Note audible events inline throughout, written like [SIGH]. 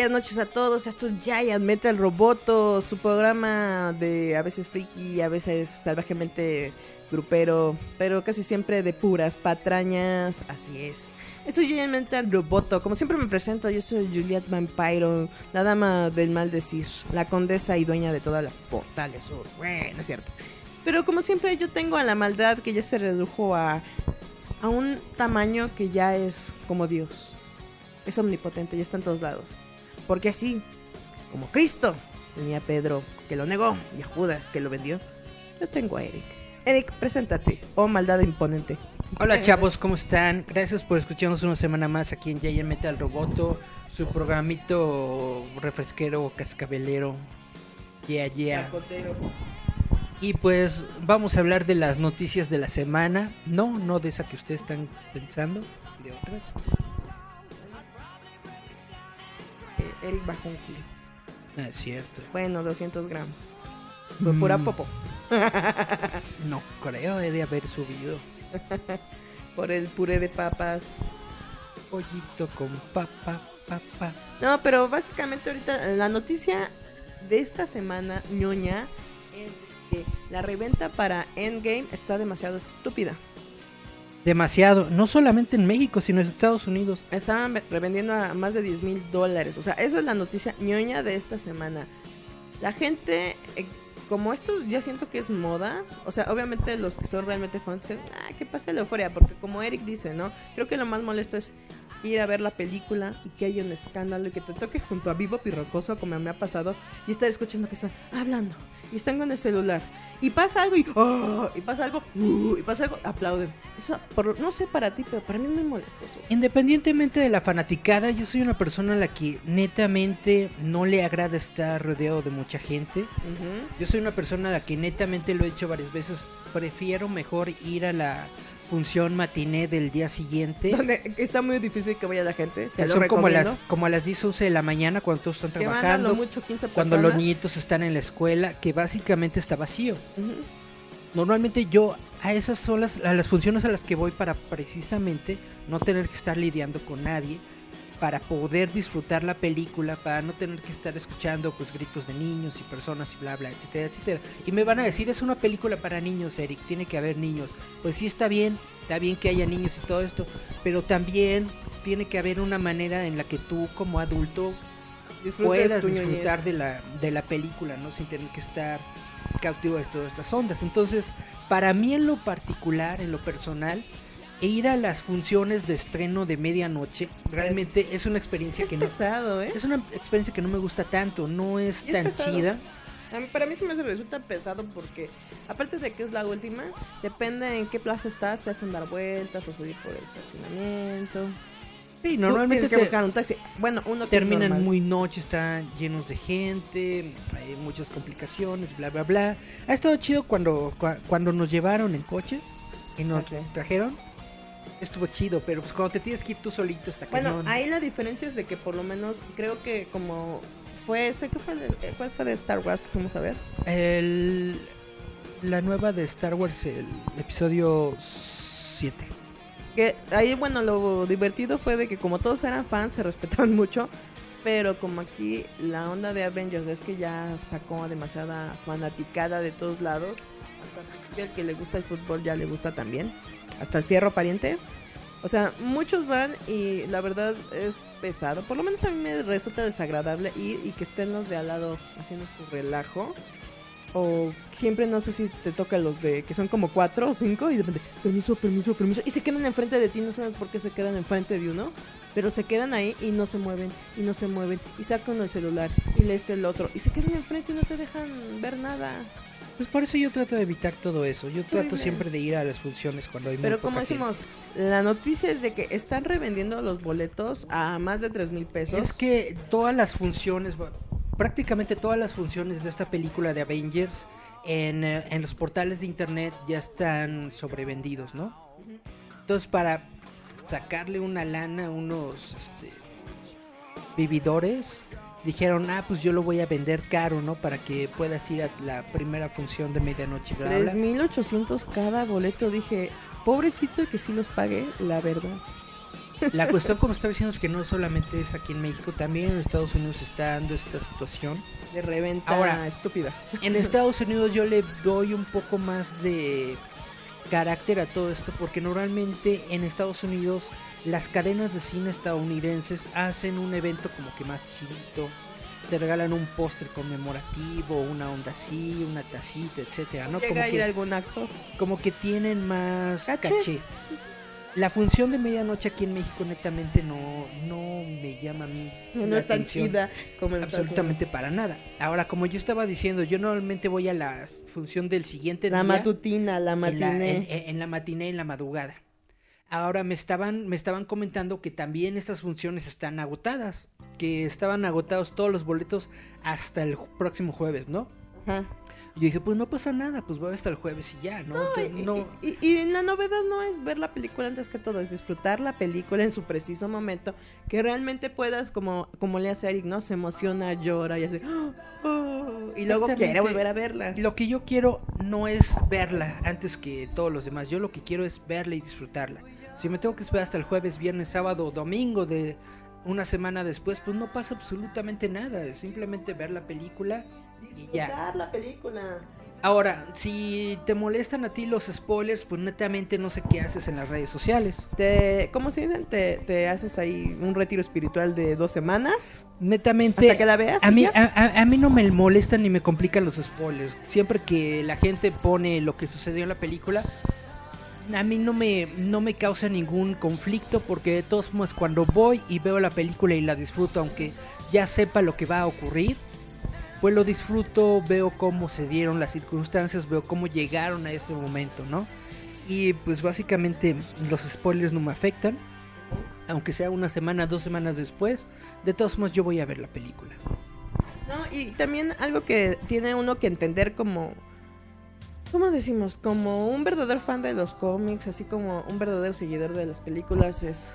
Días, noches a todos. Esto es Giant Metal Roboto, su programa de a veces friki, a veces salvajemente grupero, pero casi siempre de puras patrañas. Así es. Esto es Giant Metal Roboto. Como siempre me presento, yo soy Juliet Vampiro, la dama del mal decir, la condesa y dueña de toda la Portales Sur. Bueno, es cierto. Pero como siempre yo tengo a la maldad que ya se redujo a, a un tamaño que ya es como Dios es omnipotente y está en todos lados. Porque así, como Cristo tenía a Pedro que lo negó y a Judas que lo vendió, yo tengo a Eric. Eric, preséntate. Oh, maldad imponente. Hola [LAUGHS] chavos, ¿cómo están? Gracias por escucharnos una semana más aquí en Giant Metal Roboto, su programito refresquero, cascabelero. Yeah, yeah. Y pues vamos a hablar de las noticias de la semana. No, no de esa que ustedes están pensando, de otras. Eh, Eric bajó un kilo. Ah, es cierto. Bueno, 200 gramos. Fue pura Mm. popo. [LAUGHS] No creo, he de haber subido. [LAUGHS] Por el puré de papas. Pollito con papa, papa. No, pero básicamente ahorita eh, la noticia de esta semana, ñoña, es que la reventa para Endgame está demasiado estúpida. Demasiado, no solamente en México, sino en Estados Unidos. Estaban ve- revendiendo a más de 10 mil dólares. O sea, esa es la noticia ñoña de esta semana. La gente, eh, como esto ya siento que es moda, o sea, obviamente los que son realmente fans dicen, ah, que pase la euforia, porque como Eric dice, ¿no? Creo que lo más molesto es ir a ver la película y que haya un escándalo y que te toque junto a Vivo Pirrocoso, como me ha pasado, y estar escuchando que están hablando y están con el celular. Y pasa algo y, oh, y pasa algo, uh, y pasa algo, aplauden. Eso, por, no sé para ti, pero para mí es muy molestoso. Independientemente de la fanaticada, yo soy una persona a la que netamente no le agrada estar rodeado de mucha gente. Yo soy una persona a la que netamente lo he hecho varias veces. Prefiero mejor ir a la función matiné del día siguiente. Donde está muy difícil que vaya la gente. Se Que lo son como las, como a las 10, 11 de la mañana cuando todos están lo trabajando. mucho 15 Cuando los niñitos están en la escuela, que básicamente está vacío. Normalmente yo a esas son las, a las funciones a las que voy para precisamente no tener que estar lidiando con nadie, para poder disfrutar la película, para no tener que estar escuchando pues gritos de niños y personas y bla bla, etcétera, etcétera. Y me van a decir, es una película para niños, Eric, tiene que haber niños. Pues sí está bien, está bien que haya niños y todo esto, pero también tiene que haber una manera en la que tú como adulto Disfrutes puedas disfrutar de la, de la película, ¿no? Sin tener que estar cautivo de todas estas ondas. Entonces, para mí en lo particular, en lo personal, e ir a las funciones de estreno de medianoche, realmente es una experiencia Es que no... ¿eh? Es una experiencia que no me gusta tanto, no es Es tan pesado. chida. Para mí se me resulta pesado porque, aparte de que es la última, depende en qué plaza estás, te hacen dar vueltas o subir por el estacionamiento. Sí, Tú normalmente tienes que te- buscar un taxi. Bueno, uno terminan muy noche, están llenos de gente, hay muchas complicaciones, bla, bla, bla. Ha estado chido cuando, cua- cuando nos llevaron en coche y nos trajeron. Estuvo chido, pero pues cuando te tienes que ir tú solito está Bueno, cañón. ahí la diferencia es de que por lo menos creo que como fue, sé que fue, de- eh, ¿cuál fue de Star Wars que fuimos a ver? El, la nueva de Star Wars, el episodio 7. Que ahí, bueno, lo divertido fue de que como todos eran fans, se [LAUGHS] respetaban mucho. Pero como aquí la onda de Avengers es que ya sacó demasiada fanaticada de todos lados. Hasta el que le gusta el fútbol ya le gusta también. Hasta el fierro pariente. O sea, muchos van y la verdad es pesado. Por lo menos a mí me resulta desagradable ir y que estén los de al lado haciendo su relajo. O siempre no sé si te toca los de que son como cuatro o cinco y de repente, permiso, permiso, permiso. Y se quedan enfrente de ti, no sabes por qué se quedan enfrente de uno. Pero se quedan ahí y no se mueven, y no se mueven. Y sacan el celular y le este el otro. Y se quedan enfrente y no te dejan ver nada. Pues por eso yo trato de evitar todo eso. Yo trato siempre de ir a las funciones cuando hay muy Pero poca como gente. decimos, la noticia es de que están revendiendo los boletos a más de tres mil pesos. Es que todas las funciones, prácticamente todas las funciones de esta película de Avengers en, eh, en los portales de internet ya están sobrevendidos, ¿no? Entonces para sacarle una lana a unos este, vividores, dijeron, ah, pues yo lo voy a vender caro, ¿no? Para que puedas ir a la primera función de medianoche. bla, bla, bla". 3.800 cada boleto. Dije, pobrecito que sí los pague, la verdad. La [LAUGHS] cuestión, como estaba diciendo, es que no solamente es aquí en México, también en Estados Unidos está dando esta situación. De reventa Ahora, estúpida. En [LAUGHS] Estados Unidos yo le doy un poco más de carácter a todo esto porque normalmente en Estados Unidos las cadenas de cine estadounidenses hacen un evento como que más chidito. Te regalan un póster conmemorativo, una onda así, una tacita, etcétera, ¿no? Llega Como a ir que, algún acto. como que tienen más ¿Caché? caché. La función de medianoche aquí en México netamente no, no me llama a mí No, la es tan atención. chida como en Absolutamente para nada. Ahora, como yo estaba diciendo, yo normalmente voy a la función del siguiente. La día. matutina, la en la, matiné. en, en- en la matiné, en la madrugada. Ahora me estaban, me estaban comentando que también estas funciones están agotadas. Que estaban agotados todos los boletos hasta el próximo jueves, ¿no? Ajá. Yo dije, pues no pasa nada, pues voy hasta el jueves y ya, ¿no? Entonces, Y, no- y- y la novedad no es ver la película antes que todo, es disfrutar la película en su preciso momento, que realmente puedas, como, como le hace Eric, ¿no? Se emociona, llora y así, [GASPS] "Oh, oh", y luego quiere volver a verla. Lo que yo quiero no es verla antes que todos los demás. Yo lo que quiero es verla y disfrutarla. Si me tengo que esperar hasta el jueves, viernes, sábado o domingo de una semana después, pues no pasa absolutamente nada. Es simplemente ver la película y ya. La película. Ahora, si te molestan a ti los spoilers, pues netamente no sé qué haces en las redes sociales. Te, ¿Cómo se dicen? Te, te haces ahí un retiro espiritual de dos semanas Netamente. hasta que la veas. A mí, a- a mí no me molestan ni me complican los spoilers. Siempre que la gente pone lo que sucedió en la película, a mí no me, no me causa ningún conflicto porque de todos modos cuando voy y veo la película y la disfruto, aunque ya sepa lo que va a ocurrir, pues lo disfruto, veo cómo se dieron las circunstancias, veo cómo llegaron a ese momento, ¿no? Y pues básicamente los spoilers no me afectan, aunque sea una semana, dos semanas después, de todos modos yo voy a ver la película. No, y también algo que tiene uno que entender como, ¿cómo decimos? Como un verdadero fan de los cómics, así como un verdadero seguidor de las películas es...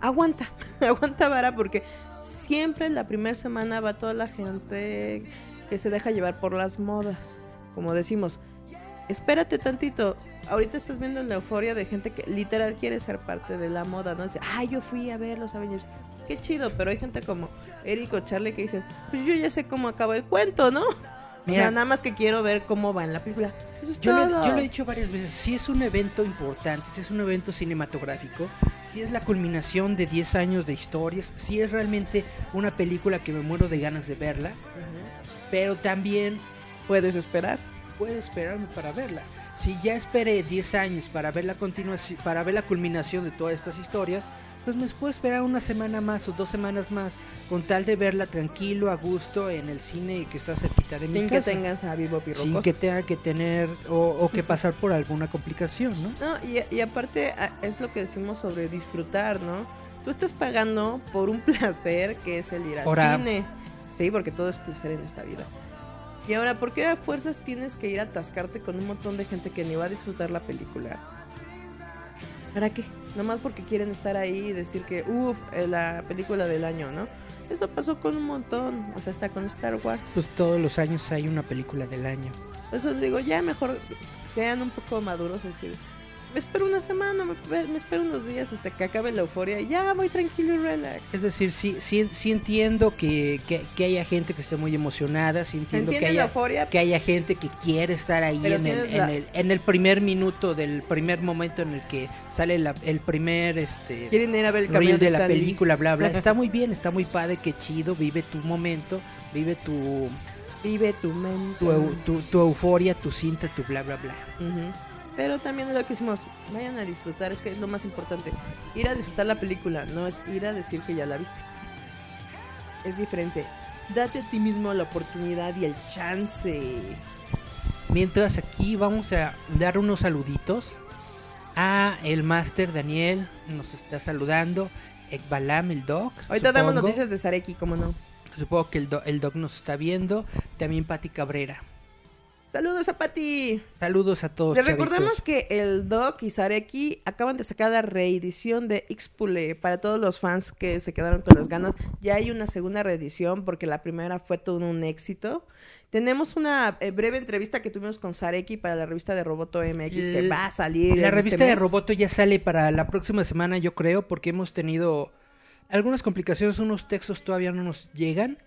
Aguanta, [LAUGHS] aguanta vara porque siempre la primera semana va toda la gente que se deja llevar por las modas. Como decimos, espérate tantito. Ahorita estás viendo la euforia de gente que literal quiere ser parte de la moda, ¿no? Dice, ah, yo fui a ver los Avengers. Qué chido, pero hay gente como Eric o Charlie que dicen, pues yo ya sé cómo acaba el cuento, ¿no? O Mira. sea, nada más que quiero ver cómo va en la película. Es Yo lo, he- yo lo he dicho varias veces, si es un evento importante, si es un evento cinematográfico, si es la culminación de 10 años de historias, si es realmente una película que me muero de ganas de verla, pero también Puedes esperar. puedo esperarme para verla. Si ya esperé 10 años para ver la continuación, para ver la culminación de todas estas historias, pues me puedo esperar una semana más o dos semanas más con tal de verla tranquilo, a gusto en el cine que está cerquita de mi Sin que tengas a Vivo sin que tenga que tener o, o que pasar por alguna complicación, ¿no? No, y, y aparte es lo que decimos sobre disfrutar, ¿no? Tú estás pagando por un [LAUGHS] placer que es el ir al cine. Sí, porque todo es placer en esta vida. Y ahora, ¿por qué a fuerzas tienes que ir a atascarte con un montón de gente que ni va a disfrutar la película? ¿Para qué? Nomás porque quieren estar ahí y decir que, uff, la película del año, ¿no? Eso pasó con un montón, o sea, hasta con Star Wars. Pues todos los años hay una película del año. Eso les digo, ya mejor sean un poco maduros, es decir, me espero una semana, me, me espero unos días hasta que acabe la euforia y ya voy tranquilo y relax. Es decir, sí, sí, sí entiendo que, que, que haya gente que esté muy emocionada, sí ¿Se entiendo que haya, euforia? que haya gente que quiere estar ahí en el, en, el, en el primer minuto del primer momento en el que sale la- el primer este Quieren ir a ver el reel camión de la película, bla, bla. [LAUGHS] Está muy bien, está muy padre, qué chido, vive tu momento, vive tu... Vive tu mente. tu, tu, tu euforia, tu cinta, tu bla, bla, bla. Pero también es lo que hicimos, vayan a disfrutar, es que es lo más importante. Ir a disfrutar la película, no es ir a decir que ya la viste. Es diferente. Date a ti mismo la oportunidad y el chance. Mientras aquí vamos a dar unos saluditos a el máster Daniel, nos está saludando, Ekbalam, el doc. Ahorita damos noticias de Sareki, como no. Supongo que el, do- el doc nos está viendo, también Pati Cabrera. Saludos a Pati. Saludos a todos. Les recordamos chavitos. que el Doc y Sareki acaban de sacar la reedición de Xpule para todos los fans que se quedaron con las ganas. Ya hay una segunda reedición porque la primera fue todo un éxito. Tenemos una eh, breve entrevista que tuvimos con Sareki para la revista de Roboto MX que El- va a salir. La en revista este de. Roboto ya sale para la próxima semana, yo creo, porque hemos tenido algunas complicaciones, unos textos todavía no nos llegan,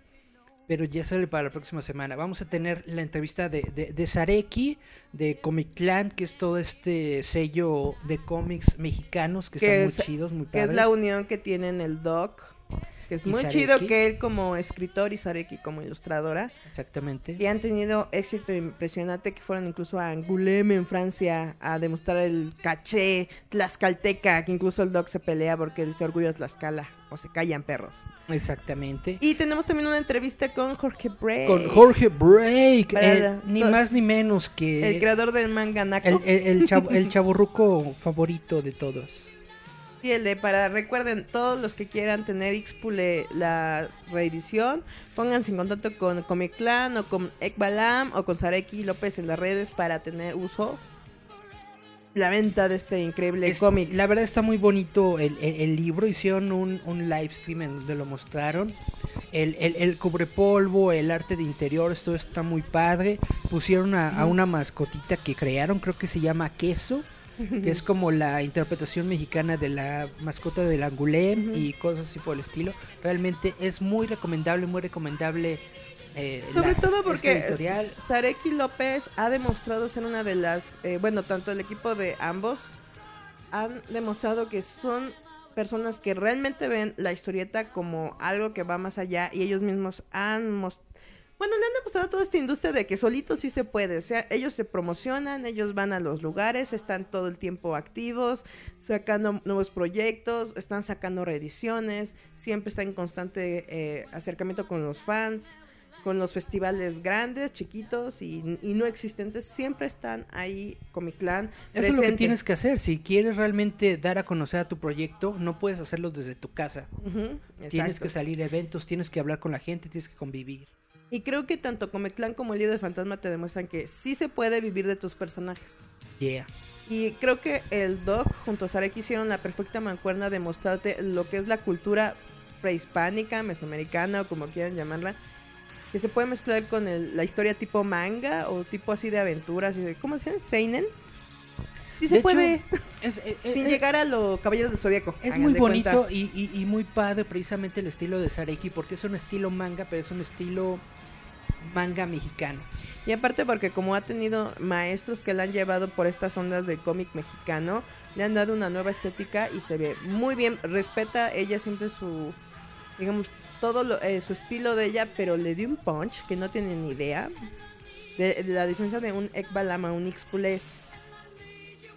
pero ya sale para la próxima semana. Vamos a tener la entrevista de, de, de Sareki, de Comic Clan, que es todo este sello de cómics mexicanos que, Que están es- muy chidos, muy Que es padres. la unión que tienen el Doc. Que es muy Sareki. chido que él como escritor y Sareki como ilustradora. Exactamente. Y han tenido éxito impresionante que fueron incluso a Angoulême en Francia a demostrar el caché tlaxcalteca, que incluso el doc se pelea porque dice orgullo Tlaxcala o se callan perros. Exactamente. Y tenemos también una entrevista con Jorge Bray, Con Jorge Break, la- ni más ni menos que el creador del manga Nako. el, el, el chavo- el [LAUGHS] chavorruco favorito de todos. Y el de para, recuerden, todos los que quieran tener Xpule la reedición, pónganse en contacto con Comic Clan o con Ekbalam o con Sareki López en las redes para tener uso la venta de este increíble Es- cómic. La verdad está muy bonito el, el- el libro. Hicieron un, un live stream en donde lo mostraron. El, el, el cubrepolvo, el arte de interiores, todo está muy padre. Pusieron a, a una mascotita que crearon, creo que se llama Queso. [LAUGHS] Que es como la interpretación mexicana de la mascota del Ujú. y cosas así por el estilo. Realmente es muy recomendable, muy recomendable. eh, Sobre la- todo porque. Sareki López ha demostrado ser una de las, eh, bueno, tanto el equipo de ambos han demostrado que son personas que realmente ven la historieta como algo que va más allá y ellos mismos han mostrado, bueno, le han demostrado a toda esta industria de que solitos sí se puede, o sea, ellos se promocionan, ellos van a los lugares, están todo el tiempo activos, sacando nuevos proyectos, están sacando reediciones, siempre están en constante eh, acercamiento con los fans con los festivales grandes, chiquitos y, y no existentes, siempre están ahí Comic Clan. Eso es lo que tienes que hacer. Si quieres realmente dar a conocer a tu proyecto, no puedes hacerlo desde tu casa. Tienes que salir a eventos, tienes que hablar con la gente, tienes que convivir. Y creo que tanto Comic Clan como el líder de Fantasma te demuestran que sí se puede vivir de tus personajes. Yeah. Y creo que el Doc junto a Sareki hicieron la perfecta mancuerna de mostrarte lo que es la cultura prehispánica, mesoamericana o como quieran llamarla, que se puede mezclar con el- la historia tipo manga o tipo así de aventuras, ¿cómo se llama? Seinen. Sí se De hecho, puede, Es, eh, eh, sin eh, llegar a los Caballeros del Zodíaco. es muy bonito y, y- y muy padre precisamente el estilo de Sareki, porque es un estilo manga, pero es un estilo manga mexicano. Y aparte porque como ha tenido maestros que la han llevado por estas ondas del cómic mexicano, le han dado una nueva estética y se ve muy bien. Respeta ella siempre su, digamos, todo lo- eh, su estilo de ella, pero le dio un punch que no tienen ni idea. De, de la diferencia de un Ekbalama a un Ixpule es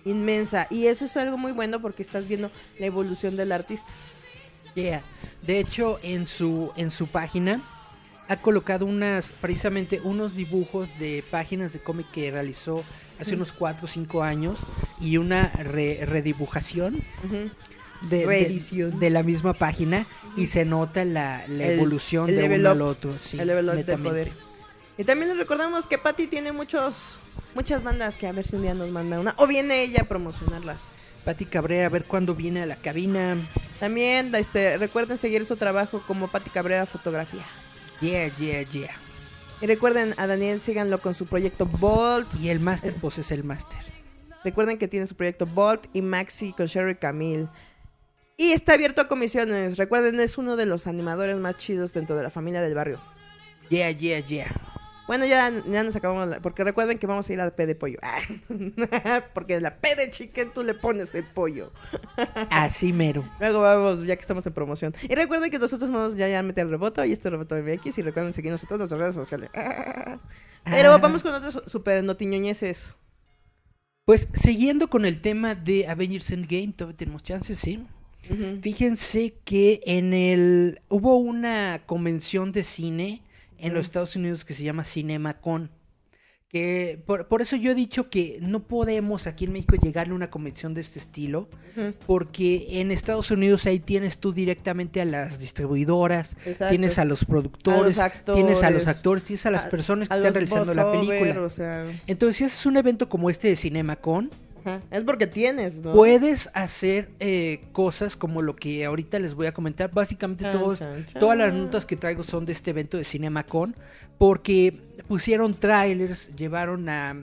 inmensa. Y eso es algo muy bueno porque estás viendo la evolución del artista. Yeah. De hecho, en su, en su página ha colocado unas, precisamente unos dibujos de páginas de cómic que realizó hace unos 4 o 5 años y una re- redibujación Ujú. de, de- Reedición. de la misma página y se nota la, la El- evolución el de uno al up. otro. sí, el level up netamente. poder. Y también les recordamos que Patty tiene muchos muchas bandas que a ver si un día nos manda una. O viene ella a promocionarlas. Pati Cabrera, a ver cuándo viene a la cabina. También este, recuerden seguir su trabajo como Patty Cabrera Fotografía. Yeah, yeah, yeah. Y recuerden a Daniel, síganlo con su proyecto Bolt. Y el máster, pues es el máster. Recuerden que tiene su proyecto Bolt y Maxi con Sherry Camille. Y está abierto a comisiones. Recuerden, es uno de los animadores más chidos dentro de la familia del barrio. Yeah, yeah, yeah. Bueno, ya, ya nos acabamos, la- porque recuerden que vamos a ir a P de pollo. [LAUGHS] porque en la P de chicken tú le pones el pollo. [LAUGHS] Así mero. Luego vamos, ya que estamos en promoción. Y recuerden que nosotros vamos ya a meter el reboto y este reboto MX. Y recuerden seguirnos en todas nuestras redes sociales. [LAUGHS] Pero Ah. vamos con otros super notiñoñeses. Pues siguiendo con el tema de Avengers Endgame, todavía tenemos chances, sí. Fíjense que en el hubo una convención de cine en los Estados Unidos que se llama CinemaCon. Que por, por eso yo he dicho que no podemos aquí en México llegarle a una convención de este estilo, porque en Estados Unidos ahí tienes tú directamente a las distribuidoras, Exacto. tienes a los productores, A los tienes a los actores, tienes a las a- personas que a están realizando la película. O sea, Entonces, si haces un evento como este de CinemaCon, ajá, es porque tienes, ¿no? Puedes hacer eh, cosas como lo que ahorita les voy a comentar. Básicamente Chan, todos- chan, chan. todas las notas que traigo son de este evento de CinemaCon. Porque pusieron trailers, llevaron a,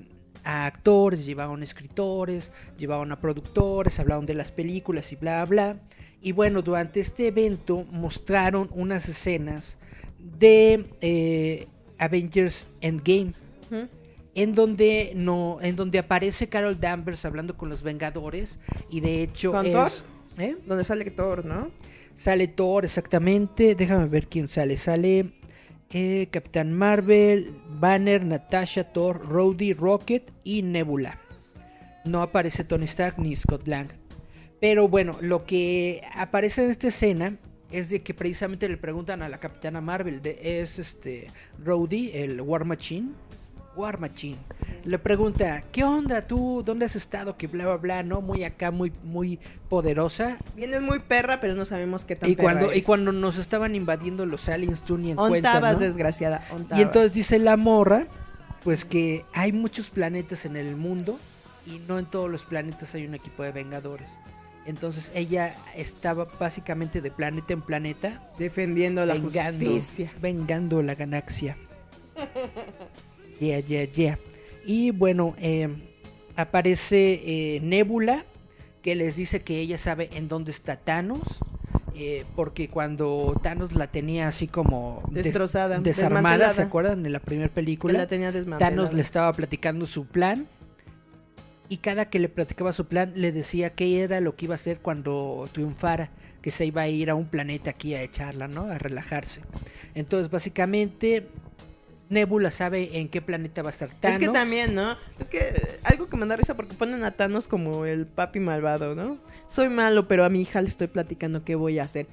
a actores, llevaron escritores, llevaron a productores, hablaron de las películas y bla, bla. Y bueno, durante este evento mostraron unas escenas de eh, Avengers Endgame. En donde no en donde aparece Carol Danvers hablando con los Vengadores y de hecho ¿Con es Thor? ¿eh? Donde sale Thor, ¿no? sale Thor exactamente déjame ver quién sale sale eh, Capitán Marvel Banner Natasha Thor Rhodey Rocket y Nebula no aparece Tony Stark ni Scott Lang pero bueno lo que aparece en esta escena es de que precisamente le preguntan a la Capitana Marvel de, es este Rhodey el War Machine War Machine. Le pregunta, ¿qué onda tú? ¿Dónde has estado? Que bla bla bla, ¿no? Muy acá, muy, muy poderosa. Vienes muy perra, pero no sabemos qué tan Y cuando, y cuando nos estaban invadiendo los aliens, tú ni en cuenta, Ontabas, ¿no? desgraciada. Y entonces dice la morra, pues que hay muchos planetas en el mundo y no en todos los planetas hay un equipo de vengadores. Entonces ella estaba básicamente de planeta en planeta Defendiendo la vengando, justicia. vengando la galaxia. [LAUGHS] Yeah, yeah, yeah. Y bueno, eh, aparece eh, Nebula, que les dice que ella sabe en dónde está Thanos. eh, porque cuando Thanos la tenía así como des- Destrozada, desarmada, ¿se acuerdan? En la primera película. la tenía. Thanos le estaba platicando su plan. Y cada que le platicaba su plan, le decía qué era lo que iba a hacer cuando triunfara. Que se iba a ir a un planeta aquí a echarla, ¿no? A relajarse. Entonces, básicamente, Nebula sabe en qué planeta va a estar Thanos. Es que también, ¿no? Es que eh, algo que me da risa porque ponen a Thanos como el papi malvado, ¿no? Soy malo, pero a mi hija le estoy platicando qué voy a hacer.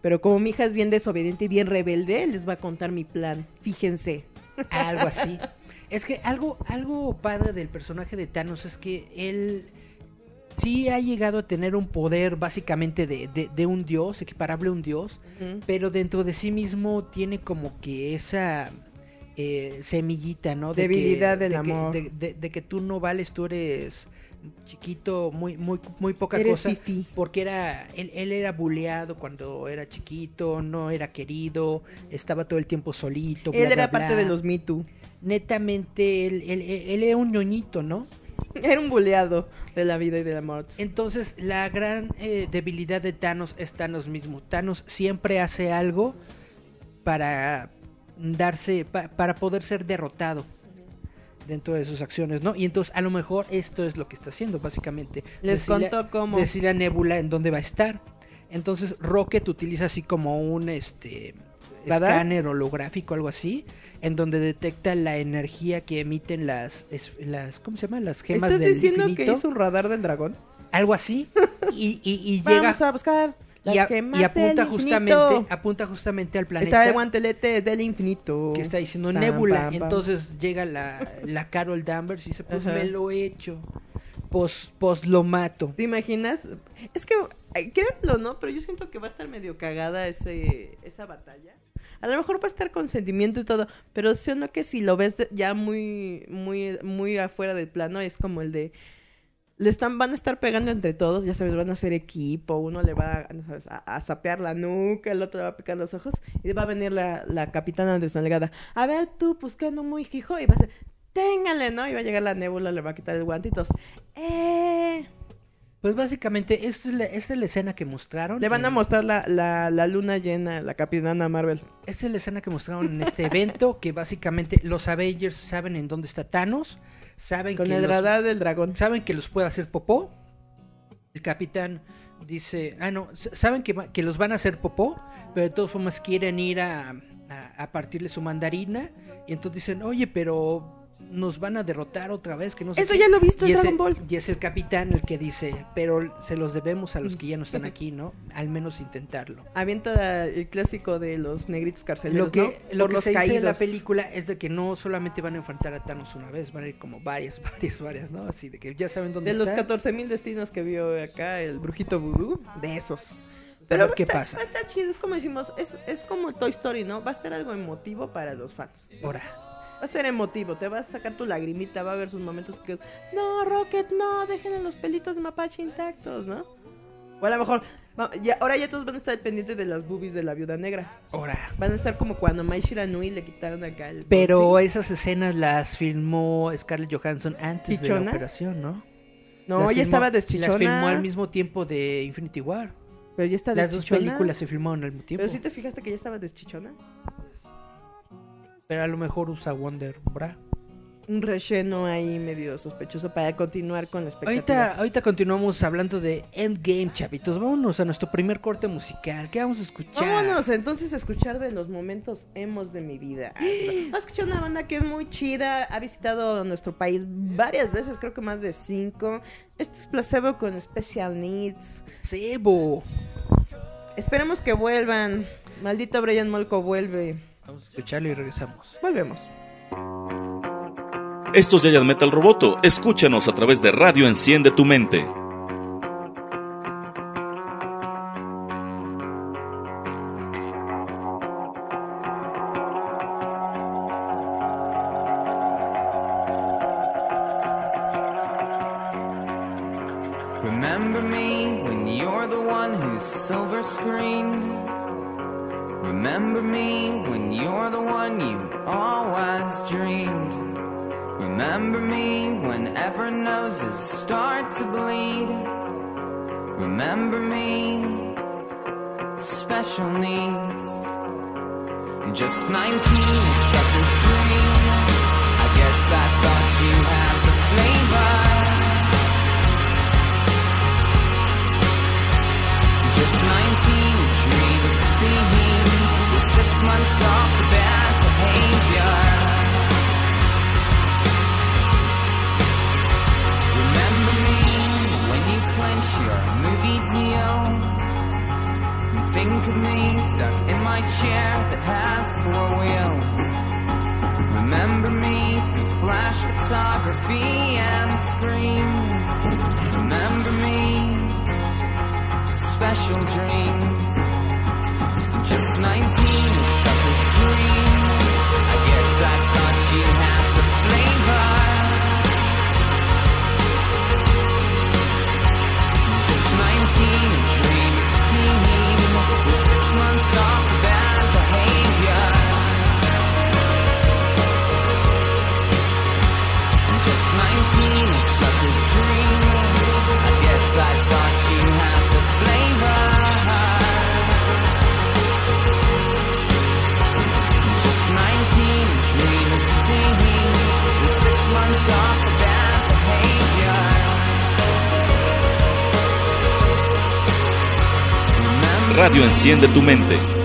Pero como mi hija es bien desobediente y bien rebelde, les va a contar mi plan. Fíjense. Algo así. [LAUGHS] Es que algo, algo padre del personaje de Thanos es que él sí ha llegado a tener un poder básicamente de, de- de un dios, equiparable a un dios, pero dentro de sí mismo tiene como que esa eh, semillita, ¿no? Debilidad del que- amor. de, de- de que tú no vales, tú eres chiquito, muy, muy, muy poca Eres cosa. fifí. Porque era, él, él era buleado cuando era chiquito, no era querido, estaba todo el tiempo solito. Él era bla, parte bla. de los Me Too. Netamente, él, él, él- él era un ñoñito, ¿no? [LAUGHS] Era un buleado de la vida y de la muerte. Entonces, la gran eh, debilidad de Thanos es Thanos mismo. Thanos siempre hace algo para darse, pa- para poder ser derrotado dentro de sus acciones, ¿no? Y entonces, a lo mejor esto es lo que está haciendo, básicamente. Les Decirle- contó cómo. Decirle a Nebula en dónde va a estar. Entonces, Rocket utiliza así como un este escáner holográfico, algo así, en donde detecta la energía que emiten las, es- las ¿cómo se llama? Las gemas ¿Estás del diciendo infinito. que hizo un radar del dragón? Algo así. [LAUGHS] Y, y, y llega Vamos a buscar las y, a- gemas y apunta justamente, apunta justamente al Está planeta el guantelete del infinito. que está diciendo Nebula. Entonces llega la, la Carol Danvers y dice, pues Ajá. me lo he hecho. Pues, pues lo mato. ¿Te imaginas? Es que, créanlo, ¿no? Pero yo siento que va a estar medio cagada ese, esa batalla. A lo mejor va a estar con sentimiento y todo, pero sí o no que si lo ves ya muy, muy, muy afuera del plano, es como el de... Le están, van a estar pegando entre todos, ya sabes, van a hacer equipo, uno le va no a, a sapear la nuca, el otro le va a picar los ojos, y va a venir la, la capitana desnalgada. A ver, tú, buscando muy hijo, y va a ser, téngale, ¿no? Y va a llegar la nébula, le va a quitar el todos, ¡eh! Pues básicamente, esta es la, esta es la escena que mostraron. Le van a en- mostrar la, la, la luna llena, la capitana Marvel. Esta es la escena que mostraron en este evento, que básicamente los Avengers saben en dónde está Thanos, saben Con que el los- radar del dragón. saben que los puede hacer popó. El capitán dice, ah no, saben que, que los van a hacer popó, pero de todas formas quieren ir a, a, a partirle su mandarina y entonces dicen, oye, pero nos van a derrotar otra vez, que no sé Eso qué". ya lo he visto en y es Dragon el- Ball. Y es el capitán el que dice, pero se los debemos a los que ya no están aquí, ¿no? Al menos intentarlo. Avienta el cllásico de los negritos carceleros, Lo que, ¿no? lo Por que los se dice en la película es de que no solamente van a enfrentar a Thanos una vez, van a ir como varias, [LAUGHS] varias, varias, ¿no? Así de que ya saben dónde De los está. 14.000 destinos que vio acá el brujito vudú, de esos. A qué pasa. Va a estar chido, es como decimos, es, es como Toy Story, ¿no? Va a ser algo emotivo para los fans. Ahora, Va a ser emotivo, te vas a sacar tu lagrimita, va a haber sus momentos que... No, Rocket, no, déjenle los pelitos de mapache intactos, ¿no? O a lo mejor, ya, ahora ya todos van a estar pendientes de las boobies de la viuda negra. ahora. Van a estar como cuando Mai Shiranui le quitaron acá el... Pero bolsillo. esas escenas las filmó Scarlett Johansson antes de la operación, ¿no? No, Las ya filmó- estaba Las deschichona. filmó al mismo tiempo de Infinity War. Pero ya está Las dos películas se filmaron al mismo tiempo. Pero sí te fijaste que ya estaba deschichona. Pero a lo mejor usa Wonder Bra. Un relleno ahí medio sospechoso para continuar con la expectativa. Ahorita, ahorita continuamos hablando de Endgame, chavitos. Vámonos a nuestro primer corte musical. ¿Qué vamos a escuchar? Vámonos entonces a escuchar de los momentos hemos de mi vida. [GASPS] Vamos a escuchar una banda que es muy chida, ha visitado nuestro país varias veces, creo que más de cinco. Este es Placebo con Special Needs. Sebo. Esperemos que vuelvan. Maldito Brian Molko vuelve. Vamos a escucharlo y regresamos. Volvemos. Esto es Giant Metal Roboto. Escúchanos a través de Radio Enciende tu Mente. Start to bleed. Remember me, special needs. Just 19, a sucker's dream. I guess I thought you had the flavor. Just 19, a dream seeing with six months off the bad behavior. Enciende tu Mente.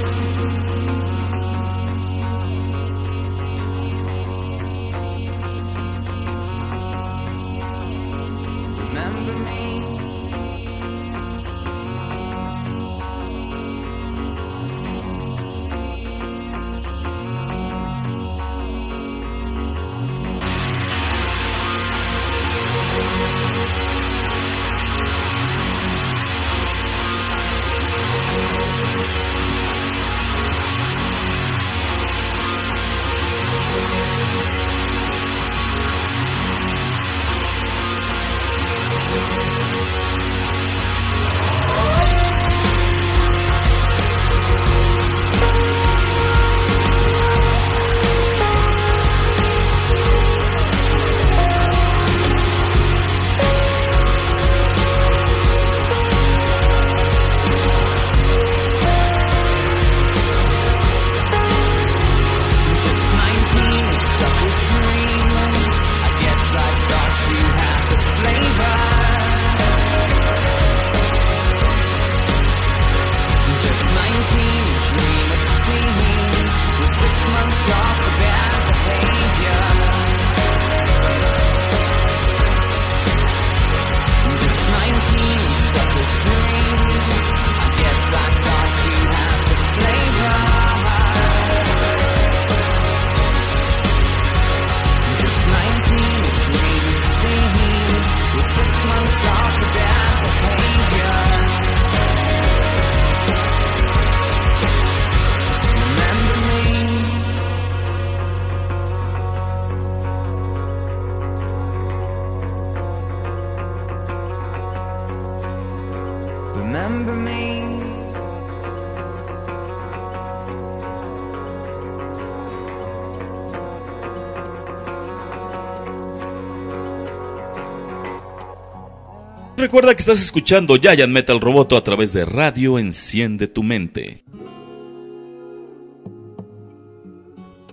Recuerda que estás escuchando Giant Metal Roboto a través de Radio Enciende tu Mente.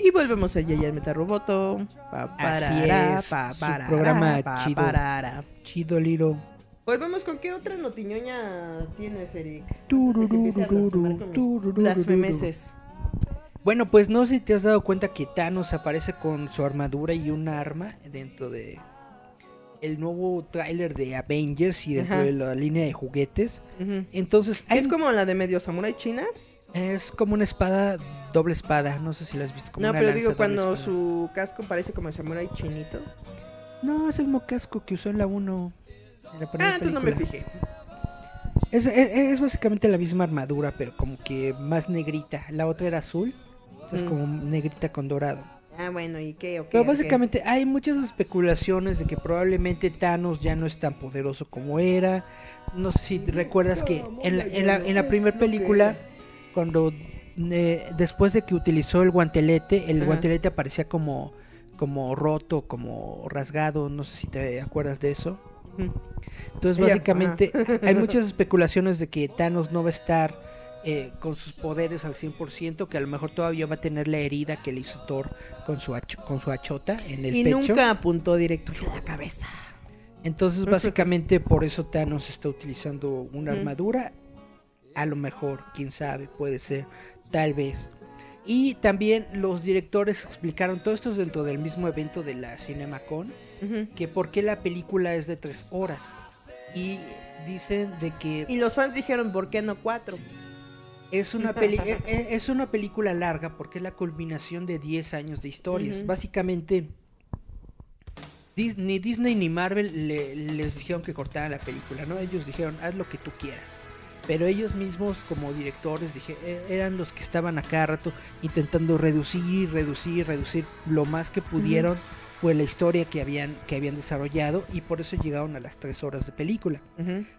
Y volvemos a Yaya el Metaroboto. Pa, Así es, pa, su parará, programa pa, chido. Chido, Liro. Volvemos con qué otra notiñoña tienes, Eric. Mis blasfemeses. Bueno, pues no sé si te has dado cuenta que Thanos aparece con su armadura y un arma dentro de el nuevo tráiler de Avengers y dentro Ajá. de la línea de juguetes. Entonces, hay- Es como la de medio samurai china. es como una espada, doble espada. No sé si la has visto. Como no, una pero lanza digo cuando espada. su casco parece como el samurai chinito. No, es el mismo casco que usó en la 1. en la primera Ah, entonces no me película. fijé. Es, es- es básicamente la misma armadura, pero como que más negrita. La otra era azul. Entonces Mm. como negrita con dorado. Ah, bueno, ¿y qué? Pero básicamente hay muchas especulaciones de que probablemente Thanos ya no es tan poderoso como era. No sé si recuerdas que en la, en la, en la primera película, cuando eh, después de que utilizó el guantelete, el Ajá. guantelete aparecía como, como roto, como rasgado. No sé si te acuerdas de eso. Entonces básicamente hay [LAUGHS] muchas especulaciones de que Thanos no va a estar eh, con sus poderes al 100%, que a lo mejor todavía va a tener la herida que le hizo Thor con su, con su achota en el Y pecho. nunca apuntó directo en la cabeza. Entonces básicamente por eso Thanos está utilizando una armadura. A lo mejor, quién sabe, puede ser, tal vez. Y también los directores explicaron todo esto es dentro del mismo evento de la CinemaCon Ujú. que por qué la película es de tres horas. Y dicen de que Y los fans dijeron, ¿por qué no cuatro? Es una, peli e- e- es una película larga porque es la culminación de 10 años de historias. Básicamente, Dis- ni Disney ni Marvel le- les dijeron que cortaran la película, ¿no? Ellos dijeron, haz lo que tú quieras. Pero ellos mismos como directores dije, e- eran los que estaban a cada rato intentando reducir, reducir, reducir lo más que pudieron pues la historia que habían, que habían desarrollado y por eso llegaron a las tres horas de película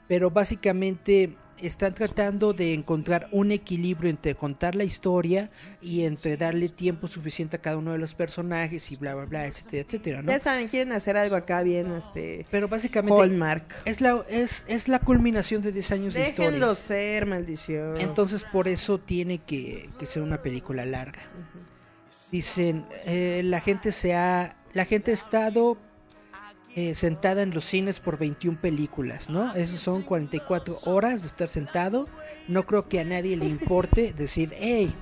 pero básicamente están tratando de encontrar un equilibrio entre contar la historia y entre darle tiempo suficiente a cada uno de los personajes y bla bla bla etcétera etcétera ¿no? Ya saben, quieren hacer algo acá bien, este... pero básicamente Hallmark. es la es, es la culminación de 10 años de Déjenlo historias ser, maldición. entonces por eso tiene que, que ser una película larga dicen eh, la gente se ha la gente ha estado eh, sentada en los cines por 21 películas, ¿no? Esas son 44 horas de estar sentado. No creo que a nadie le importe decir, hey,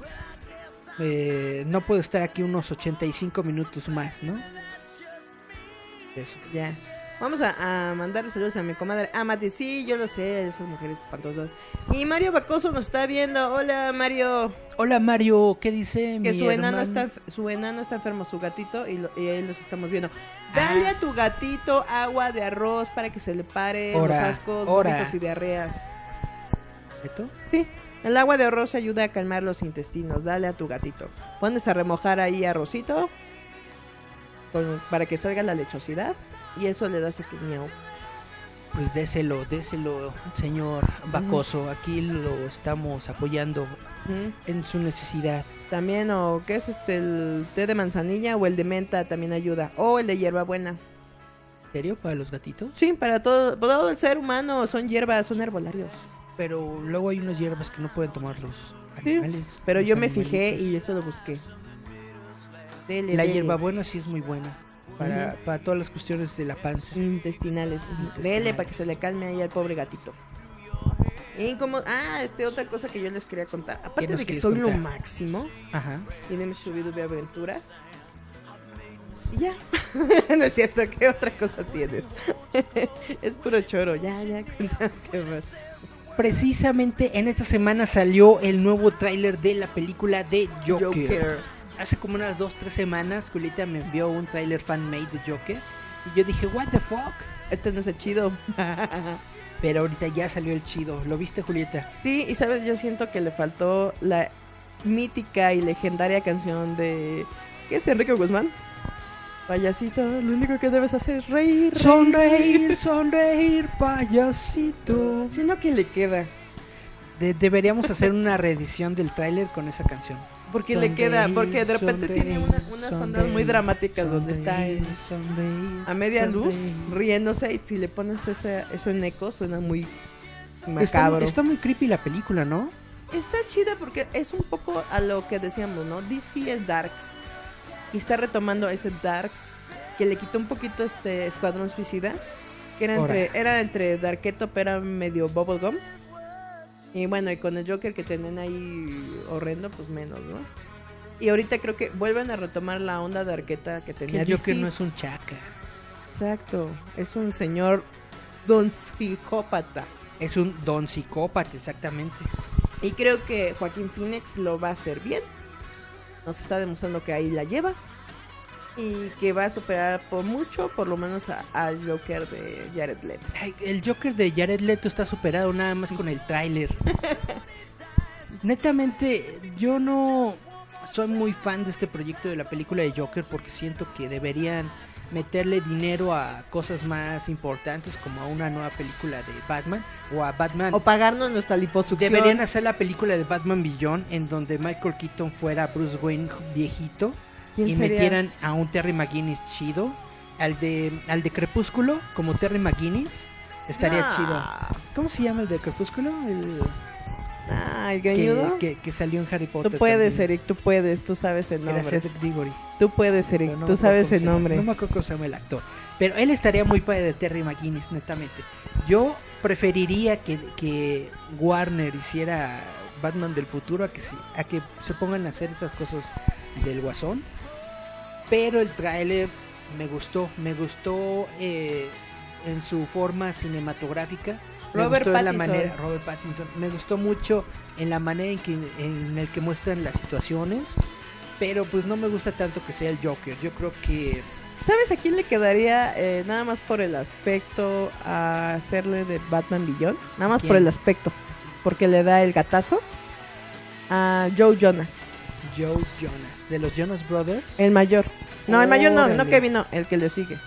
eh, no puedo estar aquí unos 85 minutos más, ¿no? Eso. Ya. Vamos a, a mandarle saludos a mi comadre. Ah, Mati, sí, yo lo sé, esas mujeres espantosas. Y Mario Bacoso nos está viendo. Hola, Mario. Hola Mario, ¿qué dice Que mi su enano, está, su enano está enfermo, su gatito, y, lo- y ahí los estamos viendo. Dale a tu gatito agua de arroz para que se le pare Ora, los ascos, vómitos y diarreas. ¿Esto? Sí, el agua de arroz ayuda a calmar los intestinos. Dale a tu gatito. Pones a remojar ahí arrocito con- para que salga la lechosidad y eso le das a tu miau. Pues déselo, déselo, señor Bacoso. Aquí lo estamos apoyando en su necesidad. También, o qué es este, el té de manzanilla o el de menta también ayuda. O el de hierbabuena. ¿En serio? ¿Para los gatitos? Sí, para todo, para todo el ser humano son hierbas, son herbolarios. Pero luego hay unas hierbas que no pueden tomar los Sí, animales. pero los yo me fijé y eso lo busqué. Dele, La dele. hierbabuena sí es muy buena. Para, Ujú. para todas las cuestiones de la panza. Intestinales. Intestinales. Dele para que se le calme ahí al pobre gatito. Y como, ah, este, otra cosa que yo les quería contar. Aparte de que soy lo contar? máximo, Ajá. tiene subido de aventuras. Y ya. [LAUGHS] no es cierto, ¿qué otra cosa tienes? [LAUGHS] es puro choro, ya, ya, [LAUGHS] qué más. Precisamente en esta semana salió el nuevo tráiler de la película de Joker. Joker. Hace como unas dos, tres semanas, Julita me envió un tráiler fan-made de Joker. Y yo dije, what the fuck. Este no es el chido. [LAUGHS] Pero ahorita ya salió el chido. ¿Lo viste, Julieta? Sí, y sabes, yo siento que le faltó la mítica y legendaria canción de... ¿Qué es Enrique Guzmán? Payasito, lo único que debes hacer es reír. reír. Sonreír, sonreír, payasito. Sino que le queda. De- deberíamos hacer una reedición del tráiler con esa canción. Porque le queda, porque de repente tiene una- unas ondas muy dramáticas donde está en- a media luz riéndose y si le pones ese, eso en eco suena muy macabro. está muy creepy la película, ¿no? Está chida porque es un poco a lo que decíamos, ¿no? DC es Darks. Y está retomando ese Darks que le quitó un poquito este Escuadrón Suicida. Que era entre, era entre Darketo, pero era medio bubblegum. Y bueno, y con el Joker que tenían ahí horrendo, pues menos, ¿no? Y ahorita creo que vuelven a retomar la onda de Arqueta que Que tenía el Joker DC. no es un chaca. Exacto, es un señor don psicópata. Es un don psicópata, exactamente. Y creo que Joaquín Phoenix lo va a hacer bien. Nos está demostrando que ahí la lleva. Y que va a superar por mucho, por lo menos, al Joker de Jared Leto. Ay, el Joker de Jared Leto está superado nada más con el tráiler. [LAUGHS] Netamente, yo no soy muy fan de este proyecto de la película de Joker porque siento que deberían meterle dinero a cosas más importantes como a una nueva película de Batman o a Batman. O pagarnos nuestra liposucción. Deberían hacer la película de Batman Beyond en donde Michael Keaton fuera Bruce Wayne viejito ¿Quién y sería? metieran a un Terry McGuinness chido, al de al de Crepúsculo como Terry McGuinness. Estaría Nah. chido. ¿Cómo se llama el de Crepúsculo? El Ah, el que, que, que salió en Harry Potter. Tú puedes, también. Eric, tú puedes, tú sabes el Que Era nombre. Cedric Diggory. Tú puedes, Eric, no tú sabes el nombre. No me acuerdo cómo se llama el actor. Pero él estaría muy padre de Terry McGuinness, netamente. Yo preferiría que, que Warner hiciera Batman del futuro a que, a que se pongan a hacer esas cosas del guasón. Pero el tráiler me gustó, me gustó eh, en su forma cinematográfica. Me Robert gustó en la Pattinson. manera, Robert Pattinson. Me gustó mucho en la manera en que en el que muestran las situaciones. Pero pues no me gusta tanto que sea el Joker. Yo creo que ¿Sabes a quién le quedaría, eh, nada más por el aspecto, a hacerle de Batman Beyond? Nada más por el aspecto. Porque le da el gatazo a Joe Jonas, Joe Jonas, de los Jonas Brothers. el mayor. No, el mayor no, no Órale. Kevin, no, el que le sigue.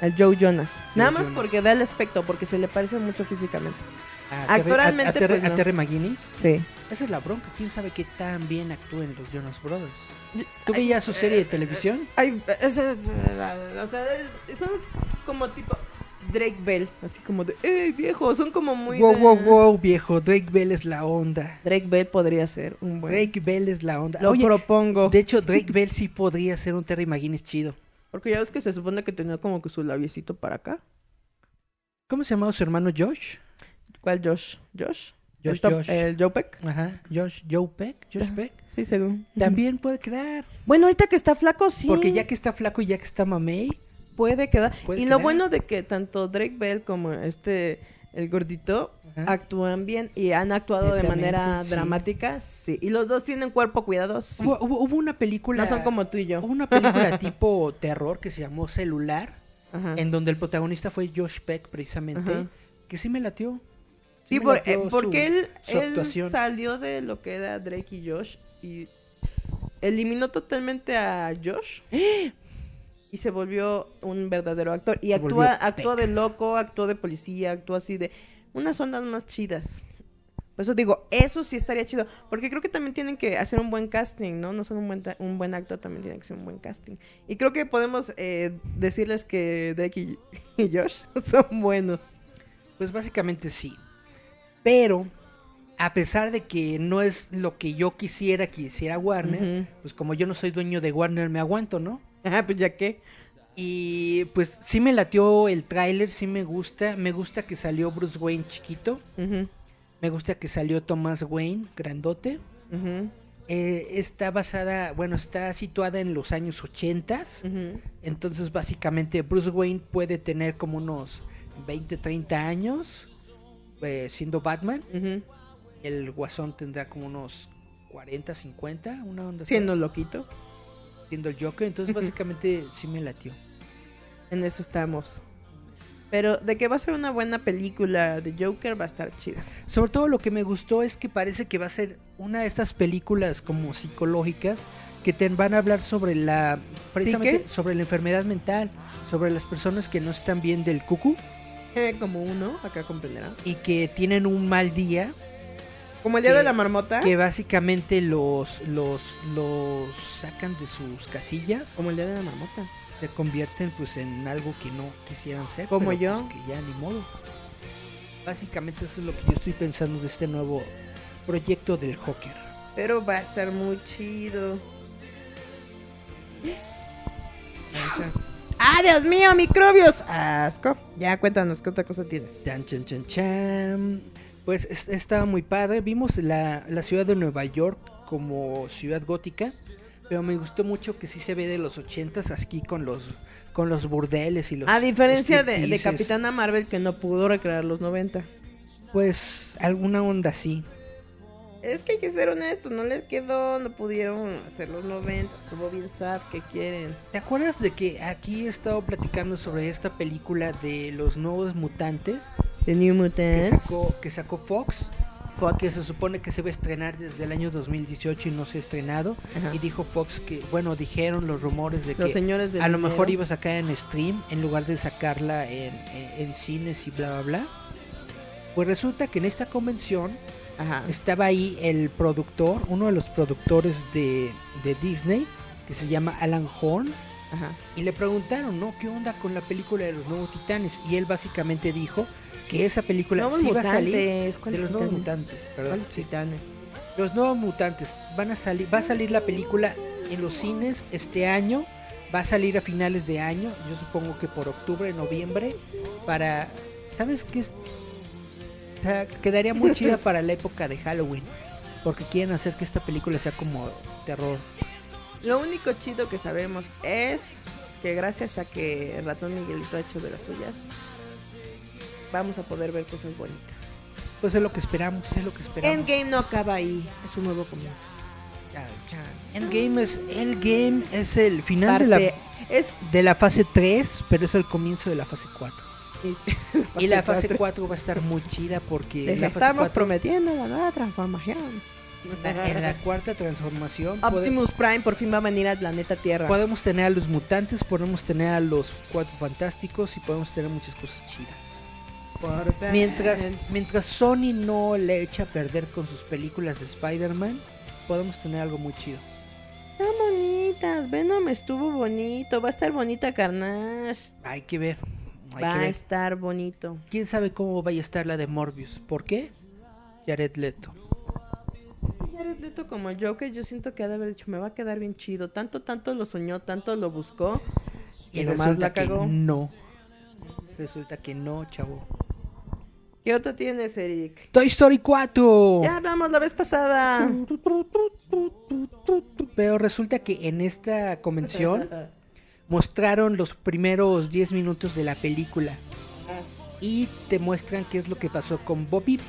El Joe Jonas. Nada más Jonas. porque da el aspecto, porque se le parece mucho físicamente. A Terry- actualmente, a, a Terry, pues, a no. Terry McGuinness. Sí. Esa es la bronca. ¿Quién sabe qué tan bien actúen los Jonas Brothers? ¿Tú veías su serie de televisión? Ay, es- es- o sea, es- son como tipo Drake Bell, así como de, ¡eh, viejo! Son como muy. Wow, de- wow, wow, viejo. Drake Bell es la onda. Drake Bell podría ser un buen. Drake Bell es la onda. Lo Oye, propongo. de hecho, Drake Bell sí podría ser un Terry McGuinness chido. Porque ya ves que se supone que tenía como que su labiecito para acá. ¿Cómo se llamaba su hermano Josh? ¿Cuál Josh? ¿Josh? Josh, ¿El, Josh. el Joe Peck? Ajá, Josh, Joe Peck, Josh Ajá. Peck. Sí, según. También puede quedar. Bueno, ahorita que está flaco, sí. Porque ya que está flaco y ya que está mamey, puede quedar. Puede y lo bueno de que tanto Drake Bell como este, el gordito, Ajá. actúan bien y han actuado de manera sí. dramática, sí. Y los dos tienen cuerpo cuidado, sí. hubo, hubo- una película. No son como tú y yo. Hubo una película [LAUGHS] tipo terror que se llamó Celular, Ajá. en donde el protagonista fue Josh Peck, precisamente, Ajá. que sí me latió. Sí, me por- latió eh, porque su- él, su él salió de lo que era Drake y Josh y eliminó totalmente a Josh y se volvió un verdadero actor. Y actúa, actuó de loco, actuó de policía, actuó así de unas ondas más chidas. Por eso digo, eso sí estaría chido. Porque creo que también tienen que hacer un buen casting, ¿no? No son un buen, un buen actor, también tienen que ser un buen casting. Y creo que podemos eh, decirles que Drake y, [LAUGHS] y Josh [LAUGHS] son buenos. Pues básicamente sí. Pero, a pesar de que no es lo que yo quisiera que hiciera Warner, pues como yo no soy dueño de Warner, me aguanto, ¿no? [LAUGHS] Ah, pues ya que. Y pues sí me latió el tráiler, sí me gusta. Me gusta que salió Bruce Wayne chiquito. Me gusta que salió Thomas Wayne, grandote. Eh, está basada, bueno, está situada en los años 80. ujú. Entonces, básicamente, Bruce Wayne puede tener como unos 20, 30 años eh, siendo Batman. El Guasón tendrá como unos 40, 50, una onda así, Siendo loquito. Siendo el Joker. Entonces, básicamente, sí me latió. En eso estamos. Pero de que va a ser una buena película de Joker va a estar chida. Sobre todo lo que me gustó es que parece que va a ser una de estas películas como psicológicas que te van a hablar sobre la precisamente qué? sobre la enfermedad mental, sobre las personas que no están bien del cucu Eh, como uno, acá comprenderán. y que tienen un mal día Como el día Que- de la marmota. que básicamente los los los sacan de sus casillas, Como el día de la marmota. se convierten pues en algo que no quisieran ser, Como yo. pues, que ya ni modo. Básicamente eso es lo que yo estoy pensando de este nuevo proyecto del Joker. Pero va a estar muy chido. ¡Ah, Dios mío, microbios! ¡Asco! Ya cuéntanos, ¿qué otra cosa tienes? Chan, chan, chan, chan. Pues es- estaba muy padre. Vimos la, la ciudad de Nueva York como ciudad gótica. Pero me gustó mucho que sí se ve de los ochentas aquí con los con los burdeles y los A diferencia de, de. Capitana Marvel que no pudo recrear los 90. Pues alguna onda así. Es que hay que ser honestos, no les quedó, no pudieron hacer los 90, estuvo bien sad, ¿qué quieren? ¿Te acuerdas de que aquí he estado platicando sobre esta película de los nuevos mutantes The New que Mutants. sacó, que sacó Fox? Fox. Que se supone que se va a estrenar desde el año 2018 y no se ha estrenado. Ajá. Y dijo Fox que, bueno, dijeron los rumores de Los que señores a lo dinero. mejor iba a sacar en stream en lugar de sacarla en, en- en cines y bla, bla, bla. Pues resulta que en esta convención Ajá. estaba ahí el productor, uno de los productores de, de Disney, que se llama Alan Horn, Ajá. y le preguntaron, ¿no? ¿Qué onda con la película de los nuevos titanes? Y él básicamente dijo que esa película Nuevos sí va a salir mutantes. de ¿Cuáles los nuevos titanes? mutantes, perdón. ¿Cuáles sí. titanes? Los nuevos mutantes van a salir, va a salir la película en los cines este año, va a salir a finales de año, yo supongo que por octubre, noviembre, para, ¿sabes qué es? O sea, quedaría muy chida para la época de Halloween, porque quieren hacer que esta película sea como terror. Lo único chido que sabemos es que gracias a que el ratón Miguelito ha hecho de las suyas, vamos a poder ver cosas bonitas. Pues es lo que esperamos, es lo que esperamos. Endgame no acaba ahí, es un nuevo comienzo. Chan, chan. Endgame es, Endgame es el final de Parte- la, es de la fase 3, pero es el comienzo de la fase 4. [LAUGHS] Y la fase cuatro. 4 va a estar muy chida porque Les la fase estamos 4 prometiendo la nueva transformación. en la cuarta transformación Optimus Prime por fin va a venir al planeta Tierra. podemos tener a los mutantes, podemos tener a los cuatro fantásticos y podemos tener muchas cosas chidas. Por. Mientras, mientras Sony no le echa a perder con sus películas de Spider-Man, podemos tener algo muy chido. Están bonitas. Venom estuvo bonito. Va a estar bonita Carnage. Hay que ver. Hay Va que a estar bonito. ¿Quién sabe cómo vaya a estar la de Morbius? ¿Por qué? Jared Leto. Jared Leto como Joker, yo siento que ha de haber dicho, me va a quedar bien chido. Tanto, tanto lo soñó, tanto lo buscó. Y, Y nomás resulta la que cagó. no. Resulta que no, chavo. ¿Qué otro tienes, Eric? Toy Story 4. Ya hablamos la vez pasada. Pero resulta que en esta convención [LAUGHS] mostraron los primeros 10 minutos de la película. Y te muestran qué es lo que pasó con Bobby.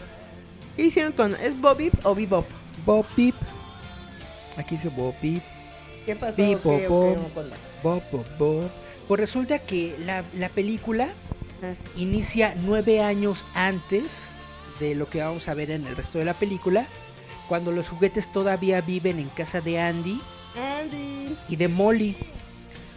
¿Qué hicieron con.? ¿Es Bobby o Bebop? Bobby. Aquí dice Bobby. ¿Qué pasó? Bebop, ¿Qué- o qué? Bob. Bob, Bob, Bob. Pues resulta que la, la película Ah. inicia nueve años antes de lo que vamos a ver en el resto de la película. Cuando los juguetes todavía viven en casa de Andy Andy. y de Molly.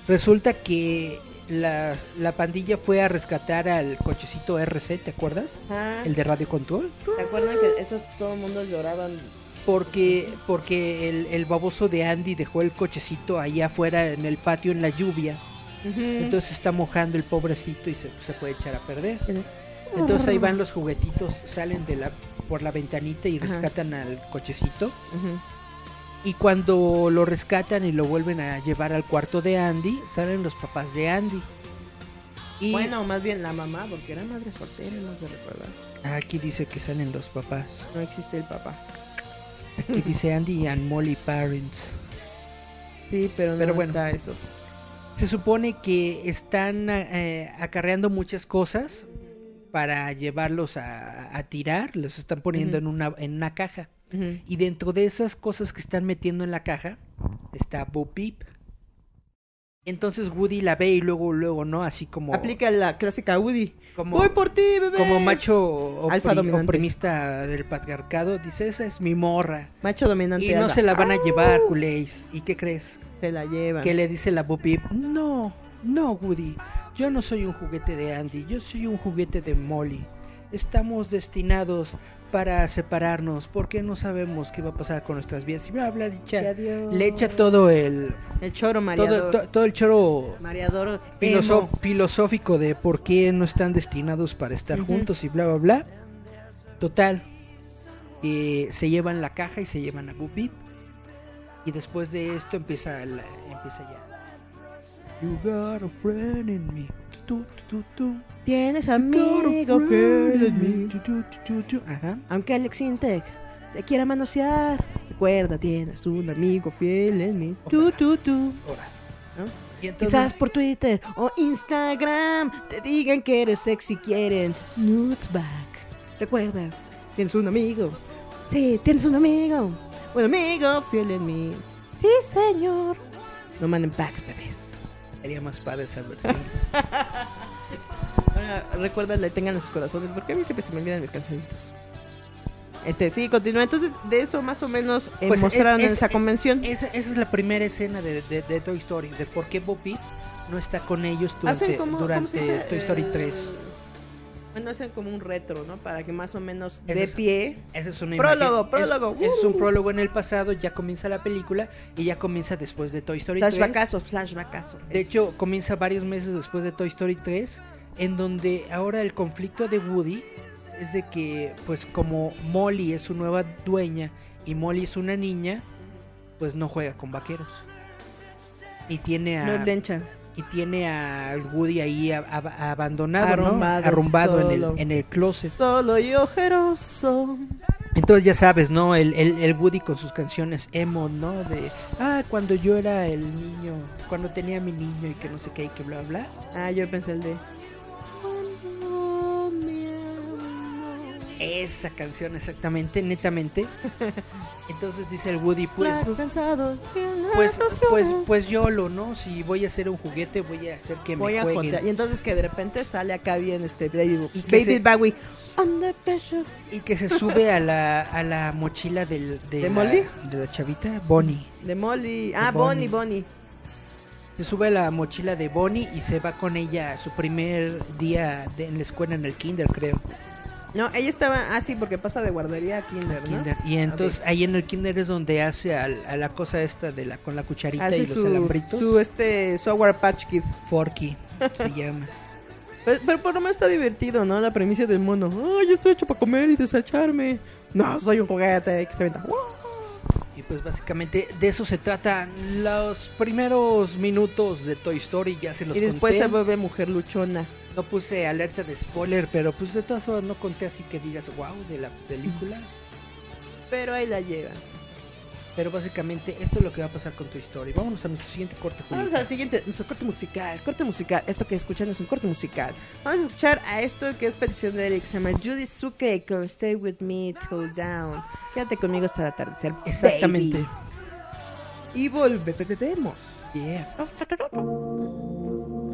Resulta que la, la pandilla fue a rescatar al cochecito RC, ¿te acuerdas? Ajá. El de radio control. ¿Te acuerdas que esos todo el mundo lloraban? Porque, porque el, el baboso de Andy dejó el cochecito ahí afuera en el patio en la lluvia. Entonces está mojando el pobrecito y se, se puede echar a perder. Entonces ahí van los juguetitos, salen de la por la ventanita y Ajá. rescatan al cochecito. Y cuando lo rescatan y lo vuelven a llevar al cuarto de Andy, salen los papás de Andy. Y Bueno, más bien la mamá, porque era madre soltera, no se recuerda. aquí dice que salen los papás. No existe el papá. Aquí dice Andy and Molly Parents. Sí, pero no Pero bueno. está eso. Se supone que están eh, acarreando muchas cosas para llevarlos a, a tirar, los están poniendo en, una, en una caja. Y dentro de esas cosas que están metiendo en la caja está Bo Peep. Entonces Woody la ve y luego, luego, ¿no? Así como... Aplica la clásica Woody. Como- Voy por ti, bebé. Como macho Alfa oprimista del patriarcado, dice, esa es mi morra. Macho dominante. Y no se la van a llevar, culéis. ¿Y qué crees? Se la lleva. Que le dice la Boop No, no, Woody. Yo no soy un juguete de Andy, yo soy un juguete de Molly. Estamos destinados para separarnos porque no sabemos qué va a pasar con nuestras vidas. Y bla, bla, le echa, le echa todo el, El choro todo, mareador. to- todo el choro Mareador. filosófico de por qué no están destinados para estar juntos y bla, bla, bla. Total. eh, se llevan la caja y se llevan a Beep. Y después de esto empieza, la- empieza ya. You got a friend in me. Tu, tu, tu, tu. Tienes amigo fiel en mí. Ajá. Aunque Alex Intec te quiera manosear, recuerda, tienes un amigo fiel en mí. Tú, tú, tú. ¿No? Y Quizás por Twitter o Instagram te digan que eres sexy, quieren nudes back. Recuerda, tienes un amigo. Sí, tienes un amigo. Un amigo fiel en mí. Sí, señor. No manden back, bebés. sería más padre esa versión. [LAUGHS] Recuérdale, tengan en sus corazones, porque a mí siempre se me olvidan mis cancioncitos. Este, sí, continúa. Entonces, de eso más o menos eh, Pues es- mostraron en es- esa convención. esa, esa es la primera escena de, de- de Toy Story, de por qué Beep no está con ellos durante, como ¿cómo durante dice? Toy Story Eh, 3. Bueno, hacen como un retro, ¿no? Para que más o menos de es- pie. Ese es una Prólogo, imagen- es- prólogo. Es, un Uh. prólogo en el pasado, ya comienza la película y ya comienza después de Toy Story 3. Flashbackazo, flashbackazo. De hecho, comienza varios meses después de Toy Story 3, en donde ahora el conflicto de Woody es de que, pues como Molly es su nueva dueña y Molly es una niña, pues no juega con vaqueros. Y tiene a no es lencha. y tiene a Woody ahí a- a- abandonado, ¿no? Arrumbado, arrumbado en el, en el closet. Solo y ojeroso. Entonces ya sabes, ¿no? El, el, el Woody con sus canciones emo, ¿no? De, ah, cuando yo era el niño, cuando tenía mi niño y que no sé qué y que bla, bla. Ah, yo pensé el de. Esa canción exactamente, netamente. [LAUGHS] Entonces dice el Woody, pues, pues, pues, pues YOLO, ¿no? Si voy a hacer un juguete, voy a hacer que Voy me a jueguen. jotear. Y entonces que de repente sale acá bien este Baby, Y que Baby se- Bowie. Under pressure. Y que se sube a la, a la mochila del, de, ¿De la, Molly? de la chavita, Bonnie. De Molly. Ah, Bonnie. Bonnie, Bonnie. Se sube a la mochila de Bonnie y se va con ella a su primer día de- en la escuela, en el kinder, creo. No, ella estaba. Ah, sí, porque pasa de guardería a Kinder, ¿no? Kinder. Y entonces ahí en el kinder es donde hace al- a, la cosa esta de la con la cucharita Hace y los su, alambritos. su este Sour Patch Kid. Forky se [LAUGHS] llama. Pero, pero por lo menos está divertido, ¿no? La premisa del mono. Oh, yo estoy hecho para comer y desecharme. No, soy un juguete que se venta. Y pues básicamente de eso se trata los primeros minutos de Toy Story, ya se los Y después conté. se vuelve mujer luchona. No puse alerta de spoiler, pero pues de todas formas no conté así que digas wow de la película. Pero ahí la lleva. Pero básicamente esto es lo que va a pasar con Toy Story. Vámonos a nuestro siguiente corte, Vamos Julieta. al siguiente, nuestro corte musical. Corte musical. Esto que escuchan es un corte musical. Vamos a escuchar a esto que es petición de Eric. Se llama Judy Suke con Stay With Me Till Down. Quédate conmigo hasta el atardecer. Exactamente. baby. Y volvemos. Yeah.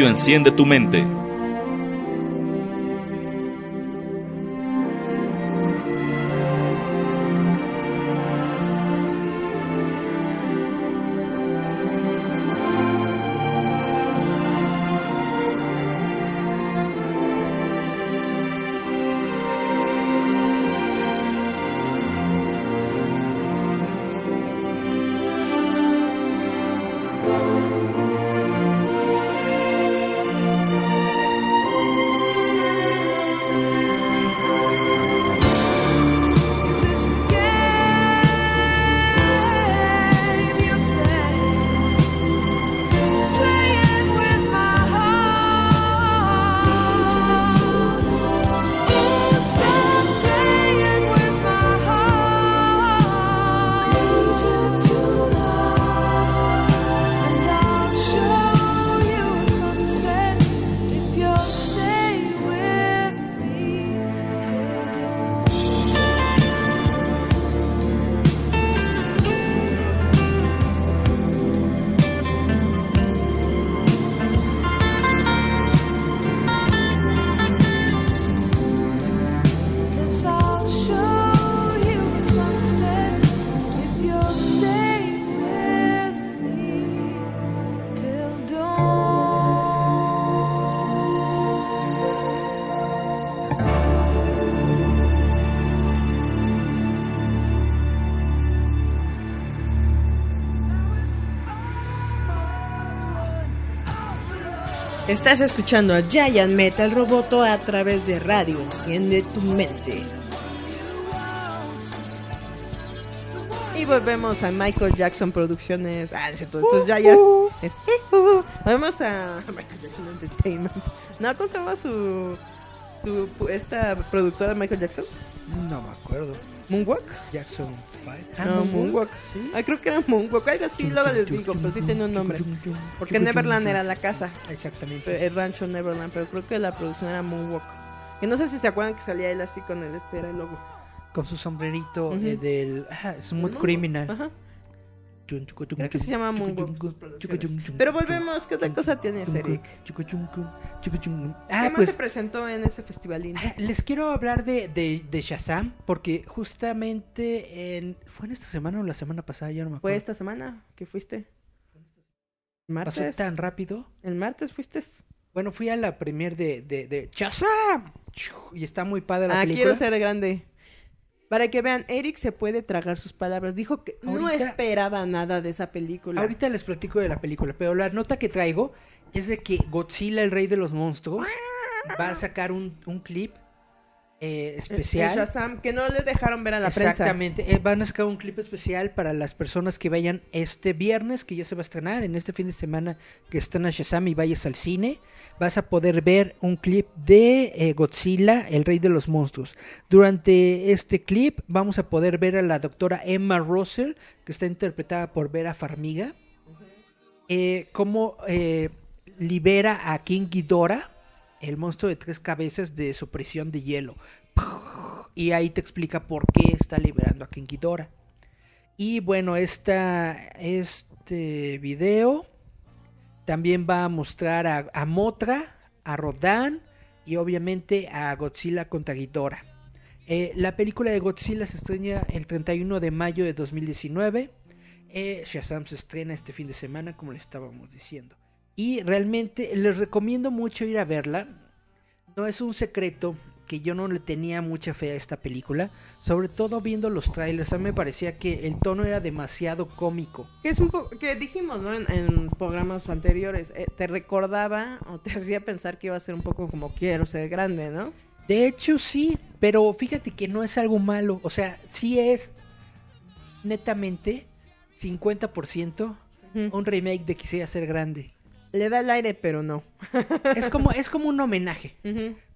Enciende tu Mente. Estás escuchando a Giant Metal Roboto a través de radio. Enciende tu mente. Y volvemos a Michael Jackson Producciones. Ah, es cierto, esto es Giant. [LAUGHS] Volvemos a Michael Jackson Entertainment. No, ¿cómo se llama su, su esta productora de Michael Jackson? No me acuerdo. ¿Moonwalk? Jackson 5. no, Moonwalk. Sí. Ay, creo que era Moonwalk. Algo así, luego les digo, pero sí tenía un nombre. Porque Neverland era la casa. Exactamente. El rancho Neverland, pero creo que la producción era Moonwalk. Que no sé si se acuerdan que salía él así con el este era el logo. Con su sombrerito eh, del ah, Smooth. Criminal. Ajá. Creo que se llama chum, Pero volvemos, ¿qué otra cosa tienes, Eric? chum. ¿Qué Ah, más pues se presentó en ese festivalín? ah, les quiero hablar de, de, de Shazam porque justamente en, fue en esta semana o la semana pasada, ya no me ¿Fue esta semana que fuiste? Pasó ¿Martes? tan rápido. ¿El martes fuiste? Bueno, fui a la premier de, de, de Shazam y está muy padre la Ah, película. quiero ser grande. Para que vean, Eric se puede tragar sus palabras. Dijo que no esperaba nada de esa película. Ahorita les platico de la película, pero la nota que traigo es de que Godzilla, el rey de los monstruos, va a sacar un, un clip eh, el especial. Shazam, que no le dejaron ver a la prensa. Exactamente, eh, van a sacar un clip especial para las personas que vayan este viernes, que ya se va a estrenar, en este fin de semana que están a Shazam y vayas al cine, vas a poder ver un clip de eh, Godzilla, el rey de los monstruos. Durante este clip vamos a poder ver a la doctora Emma Russell, que está interpretada por Vera Farmiga, eh, cómo eh, libera a King Ghidorah, el monstruo de tres cabezas de su prisión de hielo. Y ahí te explica por qué está liberando a King Ghidorah. Y bueno, esta, este video también va a mostrar a, a Motra, a Rodan y obviamente a Godzilla contra Ghidorah. Eh, la película de Godzilla se estrena el 31 de mayo de 2019. Eh, Shazam se estrena este fin de semana, como le estábamos diciendo. Y realmente les recomiendo mucho ir a verla. No es un secreto que yo no le tenía mucha fe a esta película, sobre todo viendo los trailers. A mí me parecía que el tono era demasiado cómico. Que es un poco, que dijimos, ¿no? En, en programas anteriores, eh, te recordaba o te [LAUGHS] hacía pensar que iba a ser un poco como quiero ser grande, ¿no? De hecho, sí, pero fíjate que no es algo malo. O sea, sí es netamente 50% Ujú. un remake de Quisiera ser grande. Le da el aire, pero no. [LAUGHS] Es como, es como un homenaje.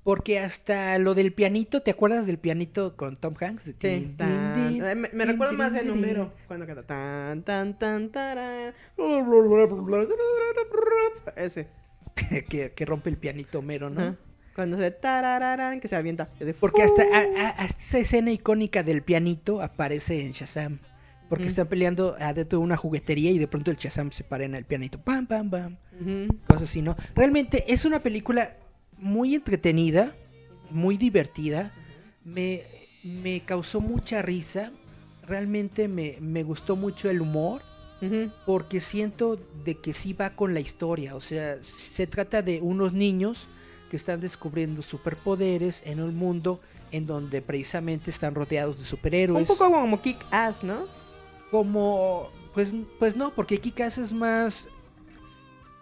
Porque hasta lo del pianito, ¿te acuerdas del pianito con Tom Hanks? Sí, tan- tin, eh, me, recuerdo más de número cuando canta tan tan tan tarán. ese [LAUGHS] que, que rompe el pianito mero, ¿no? cuando se tarararán que se avienta de Porque hasta, a- a- hasta esa escena icónica del pianito aparece en Shazam. Porque Mm. están peleando adentro de una juguetería y de pronto el Shazam se para en el pianito. Pam, pam, pam. Cosas así, ¿no? Realmente es una película muy entretenida, muy divertida. Me, me causó mucha risa. Realmente me, me gustó mucho el humor. Porque siento de que sí va con la historia. O sea, se trata de unos niños que están descubriendo superpoderes en un mundo en donde precisamente están rodeados de Un superhéroes. poco como Kick Ass, ¿no? Como. Pues, pues no, porque Kikas es más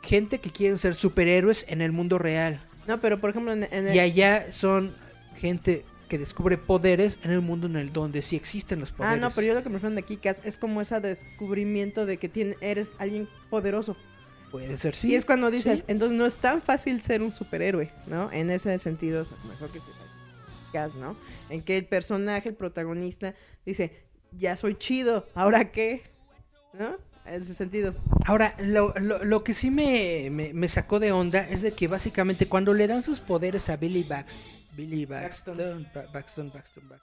gente que quieren ser superhéroes en el mundo real. No, pero por ejemplo, en, en el- Y allá son gente que descubre poderes en el mundo en el donde sí existen los Ah, poderes. no, pero yo lo que me refiero de Kikas es como ese descubrimiento de que tiene, eres alguien poderoso. Puede ser sí. y es cuando dices, sí. entonces no es tan fácil ser un superhéroe, ¿no? En ese sentido, mejor que sea Kick-Ass, ¿no? En que el personaje, el protagonista, dice, ya soy chido, ¿ahora qué? ¿No? En ese sentido. Ahora, lo, lo, lo que sí me, me, me sacó de onda es de que básicamente cuando le dan sus poderes a Billy Bax, Billy Baxton, Ba- Baxton, Baxton, Baxton,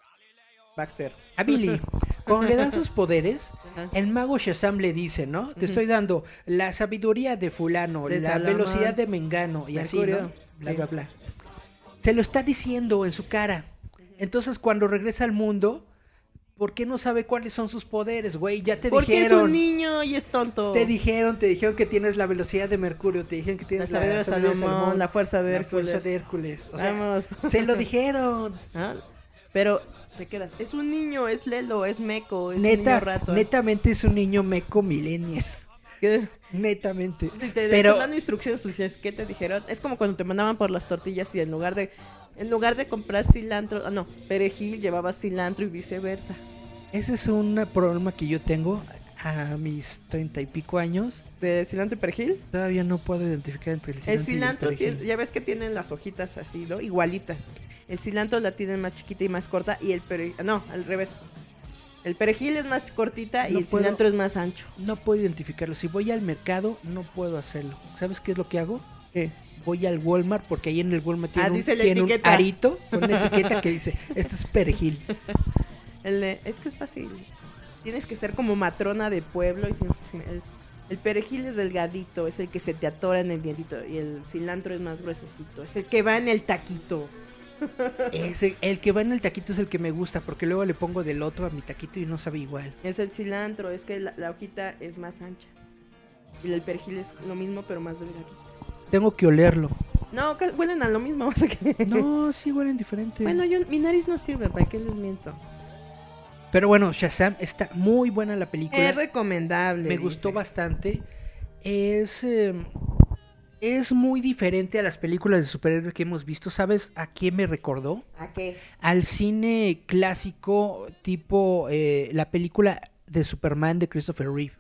Baxter. a Billy, [LAUGHS] cuando le dan sus poderes, Ajá. el mago Shazam le dice, ¿no? Te estoy dando la sabiduría de fulano, De la velocidad de Mengano y así, ¿no? Bla, bla, bla. Se lo está diciendo en su cara. Entonces, cuando regresa al mundo, ¿por qué no sabe cuáles son sus poderes, güey? Ya te Porque es dijeron. un niño y es tonto. Te dijeron, te dijeron que tienes la velocidad de Mercurio, te dijeron que la tienes sabiduría de sabiduría Salomón, la fuerza de la Hércules. fuerza de Hércules. O sea, Vamos. se lo [LAUGHS] dijeron. ¿Ah? Pero te quedas, es un niño, es Lelo, es Meco, es un niño Neta, rato. netamente es un niño meco millennial. ¿Qué? Netamente. Si te Pero te dan instrucciones, pues ¿qué te dijeron? Es como cuando te mandaban por las tortillas y en lugar de en lugar de comprar cilantro, ah no, perejil llevabas cilantro y viceversa. ese es un problema que yo tengo a mis treinta y pico años. ¿De cilantro y perejil? Todavía no puedo identificar entre el cilantro, El y el cilantro, perejil. tiene- ya ves que tienen las hojitas así, ¿no? Igualitas. El cilantro la tienen más chiquita y más corta y el perejil, no, al revés. El perejil es más cortita y el puedo- cilantro es más ancho. No puedo identificarlo. Si voy al mercado, no puedo hacerlo. ¿Sabes qué es lo que hago? ¿Qué? Voy al Walmart porque ahí en el Walmart tiene, Ah, un, tiene un arito con una etiqueta que dice, esto es perejil. [LAUGHS] El es que es fácil. Tienes que ser como matrona de pueblo y tienes que ser- el, el perejil es delgadito, es el que se te atora en el dientito y el cilantro es más gruesecito, es el que va en el taquito. [LAUGHS] Ese, el que va en el taquito es el que me gusta porque luego le pongo del otro a mi taquito y no sabe igual. Es el cilantro, es que la, la hojita es más ancha. Y el perejil es lo mismo pero más delgadito. Tengo que olerlo. No, ca- huelen a lo mismo, [LAUGHS] o sea que... No, sí huelen diferente. Bueno, yo, mi nariz no sirve, ¿para qué les miento? Pero bueno, Shazam está muy buena la película. Es recomendable. me dice. gustó bastante. Es eh, es muy diferente a las películas de superhéroes que hemos visto. ¿Sabes a quién me recordó? ¿A qué? Al cine clásico tipo eh, la película de Superman de Christopher Reeve.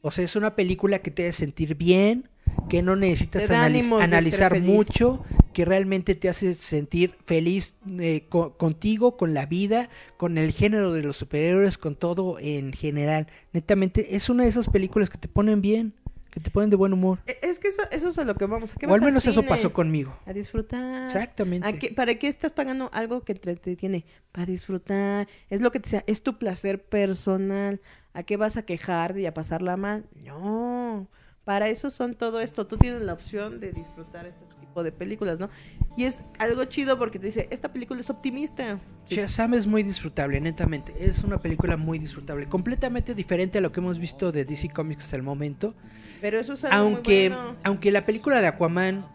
O sea, es una película que te hace sentir bien, que no necesitas analiz- analizar mucho, que realmente te hace sentir feliz eh, co- contigo, con la vida, con el género de los superhéroes, con todo en general. Netamente, es una de esas películas que te ponen bien, que te ponen de buen humor. E- Es que eso, eso es a lo que vamos. ¿A qué O vas al menos eso pasó conmigo. A disfrutar. Exactamente. ¿A qué- ¿Para qué estás pagando algo que te entretiene? Para disfrutar. Es lo que te sea, es tu placer personal. ¿A qué vas a quejar y a pasarla mal? No. Para eso son todo esto. Tú tienes la opción de disfrutar este tipo de películas, ¿no? Y es algo chido porque te dice, esta película es optimista. Shazam es muy disfrutable, netamente. Es una película muy disfrutable. Completamente diferente a lo que hemos visto de DC Comics hasta el momento. Pero eso es algo Aunque, muy bueno. aunque la película de Aquaman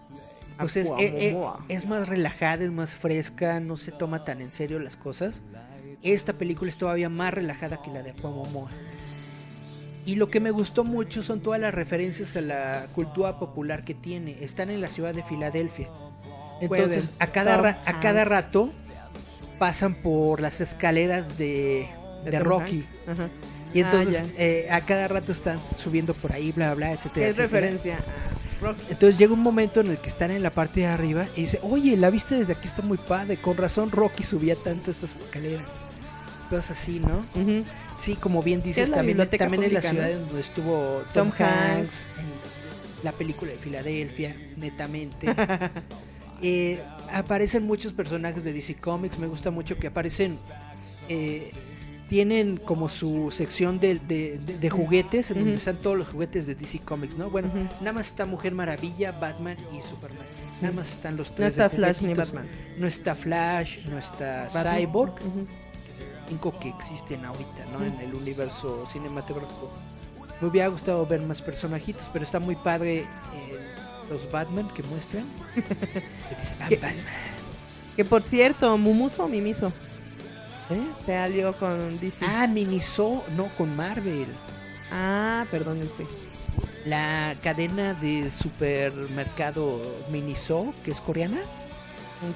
pues es, eh, eh, es más relajada, es más fresca, no se toma tan en serio las cosas. Esta película es todavía más relajada que la de Aquamomoa. Y lo que me gustó mucho son todas las referencias a la cultura popular que tiene. Están en la ciudad de Filadelfia. Entonces, a cada, a cada Hanks. rato pasan por las escaleras de, de Rocky. Ajá. Y entonces Ah, eh, a cada rato están subiendo por ahí, bla, bla, etcétera. ¿Qué es etcétera. referencia? a Rocky. Entonces llega un momento en el que están en la parte de arriba y dice, oye, la vista desde aquí está muy padre, con razón Rocky subía tanto estas escaleras. Cosas así, ¿no? Ujú. Sí, como bien dices, también, también en la ciudad ¿no? donde estuvo Tom, Tom Hanks, Hanks. en la película de Filadelfia, netamente. [LAUGHS] Eh, aparecen muchos personajes de DC Comics, me gusta mucho que aparecen eh, tienen como su sección de, de- de- de juguetes en donde están todos los juguetes de DC Comics, ¿no? Bueno, nada más está Mujer Maravilla, Batman y Superman. Nada más están los tres. No está Flash ni. Batman. No está Flash, no está Batman. Cyborg, Ujú. Cinco que existen ahorita, ¿no? En el universo cinematográfico. Me hubiera gustado ver más personajitos, pero está muy padre eh, los Batman que muestran. [LAUGHS] Que dice, "I'm ¿Qué? Batman". Que por cierto, Mumuso o Mimiso ¿Eh? se alió con DC. Ah, Miniso, no, con Marvel. Ah, perdón usted. La cadena de supermercado Miniso, que es coreana,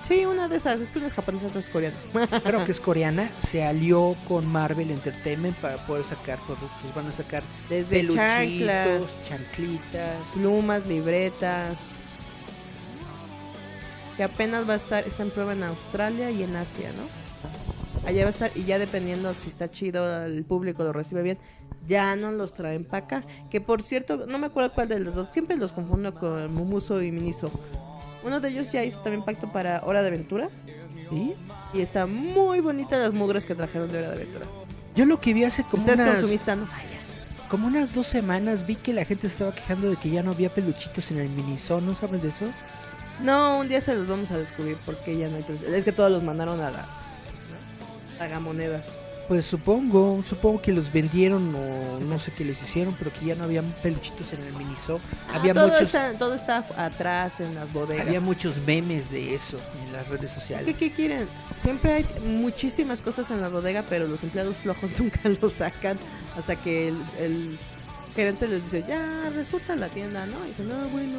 Sí, una de esas. Es que una es japonesa, otra es coreana. [LAUGHS] creo que es coreana, se alió con Marvel Entertainment para poder sacar productos. Van a sacar Desde chanclas, chanclitas. plumas, libretas. Que apenas va a estar, está en prueba en Australia y en Asia, ¿no? Allá va a estar, y ya dependiendo si está chido, el público lo recibe bien, ya no los traen para acá. Que por cierto, no me acuerdo cuál de los dos, siempre los confundo con Mumuso y Miniso. Uno de ellos ya hizo también pacto para Hora de Aventura. ¿sí? Y está muy bonita las mugres que trajeron de Hora de Aventura. Yo lo que vi hace como Ustedes unas, consumistas, ¿no? como unas dos semanas vi que la gente estaba quejando de que ya no había peluchitos en el Miniso, ¿no sabes de eso? No, un día se los vamos a descubrir porque ya no hay... Es que todos los mandaron a las tragamonedas. Pues supongo, supongo que los vendieron o no sé qué les hicieron, pero que ya no había peluchitos en el Miniso. había Ah, todo muchos Está, todo está atrás en las bodegas. había muchos memes de eso en las redes es sociales. que, ¿qué quieren? Siempre hay muchísimas cosas en la bodega, pero los empleados flojos [LAUGHS] nunca los sacan hasta que el, el gerente les dice, ya, resulta la tienda, ¿no? Y dicen, no, bueno,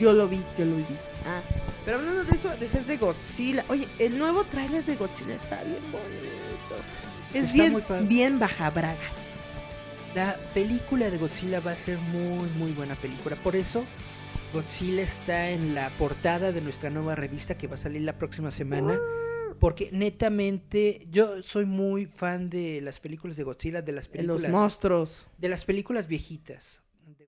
yo lo vi, yo lo vi. Ah, pero hablando de eso, de ser de Godzilla. Oye, el nuevo tráiler de Godzilla está bien bonito. Es Está bien, bien bajabragas. La película de Godzilla va a ser muy, muy buena película. Por eso, Godzilla está en la portada de nuestra nueva revista que va a salir la próxima semana. Porque netamente, yo soy muy fan de las películas de Godzilla, de las De los películas, monstruos. de las películas viejitas. Me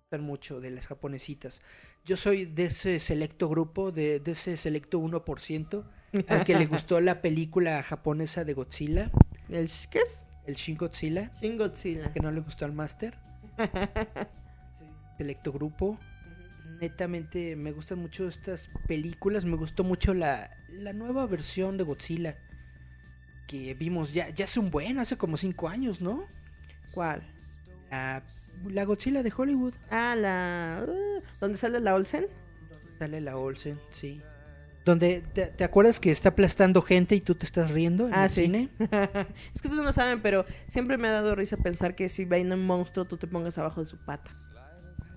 gustan mucho de las japonesitas. Yo soy de ese selecto grupo, de, de ese selecto 1%, al que le [LAUGHS] gustó la película japonesa de Godzilla, ¿El qué es? el Shin Godzilla. Shin Godzilla. que no le gustó al máster. [LAUGHS] Selecto grupo. Netamente me gustan mucho estas películas. Me gustó mucho la, la nueva versión de Godzilla. Que vimos ya, ya hace un buen, hace como cinco años, ¿no? ¿Cuál? La, la Godzilla de Hollywood. Ah, la... uh, ¿Dónde sale la Olsen? Sale la Olsen, sí. Donde, te, te acuerdas que está aplastando gente y tú te estás riendo en Ah, el sí. cine? [LAUGHS] es que ustedes no saben, pero siempre me ha dado risa pensar que si ven un monstruo, tú te pongas abajo de su pata.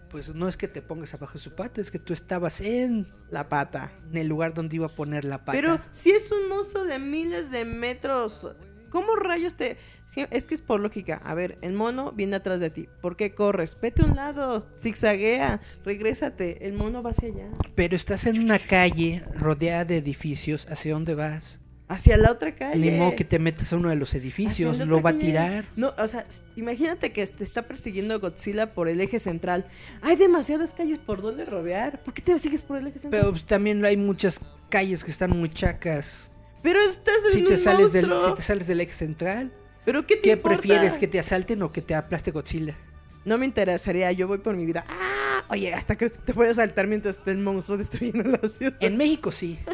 Pues no es que te pongas abajo de su pata, es que tú estabas en, La pata. en el lugar donde iba a poner la pata. Pero si es un monstruo de miles de metros, ¿cómo rayos te...? Si- es que es por lógica. A ver, el mono viene atrás de ti. ¿Por qué corres? Vete a un lado, zigzaguea, regrésate. El mono va hacia allá. Pero estás en una calle rodeada de edificios. ¿Hacia dónde vas? Hacia la otra calle. Ni modo que te metas a uno de los edificios. Lo va a calle. tirar. No, o sea, imagínate que te está persiguiendo Godzilla por el eje central. Hay demasiadas calles por donde rodear. ¿Por qué te sigues por el eje central? Pero pues, también hay muchas calles que están muy chacas. Pero estás en Si un te, sales del, si te sales del eje central, ¿Pero qué te ¿qué importa? prefieres? ¿Que te asalten o que te aplaste Godzilla? No me interesaría, yo voy por mi vida. ¡Ah! Oye, hasta que te voy a saltar mientras esté el monstruo destruyendo la ciudad. En México sí. [LAUGHS]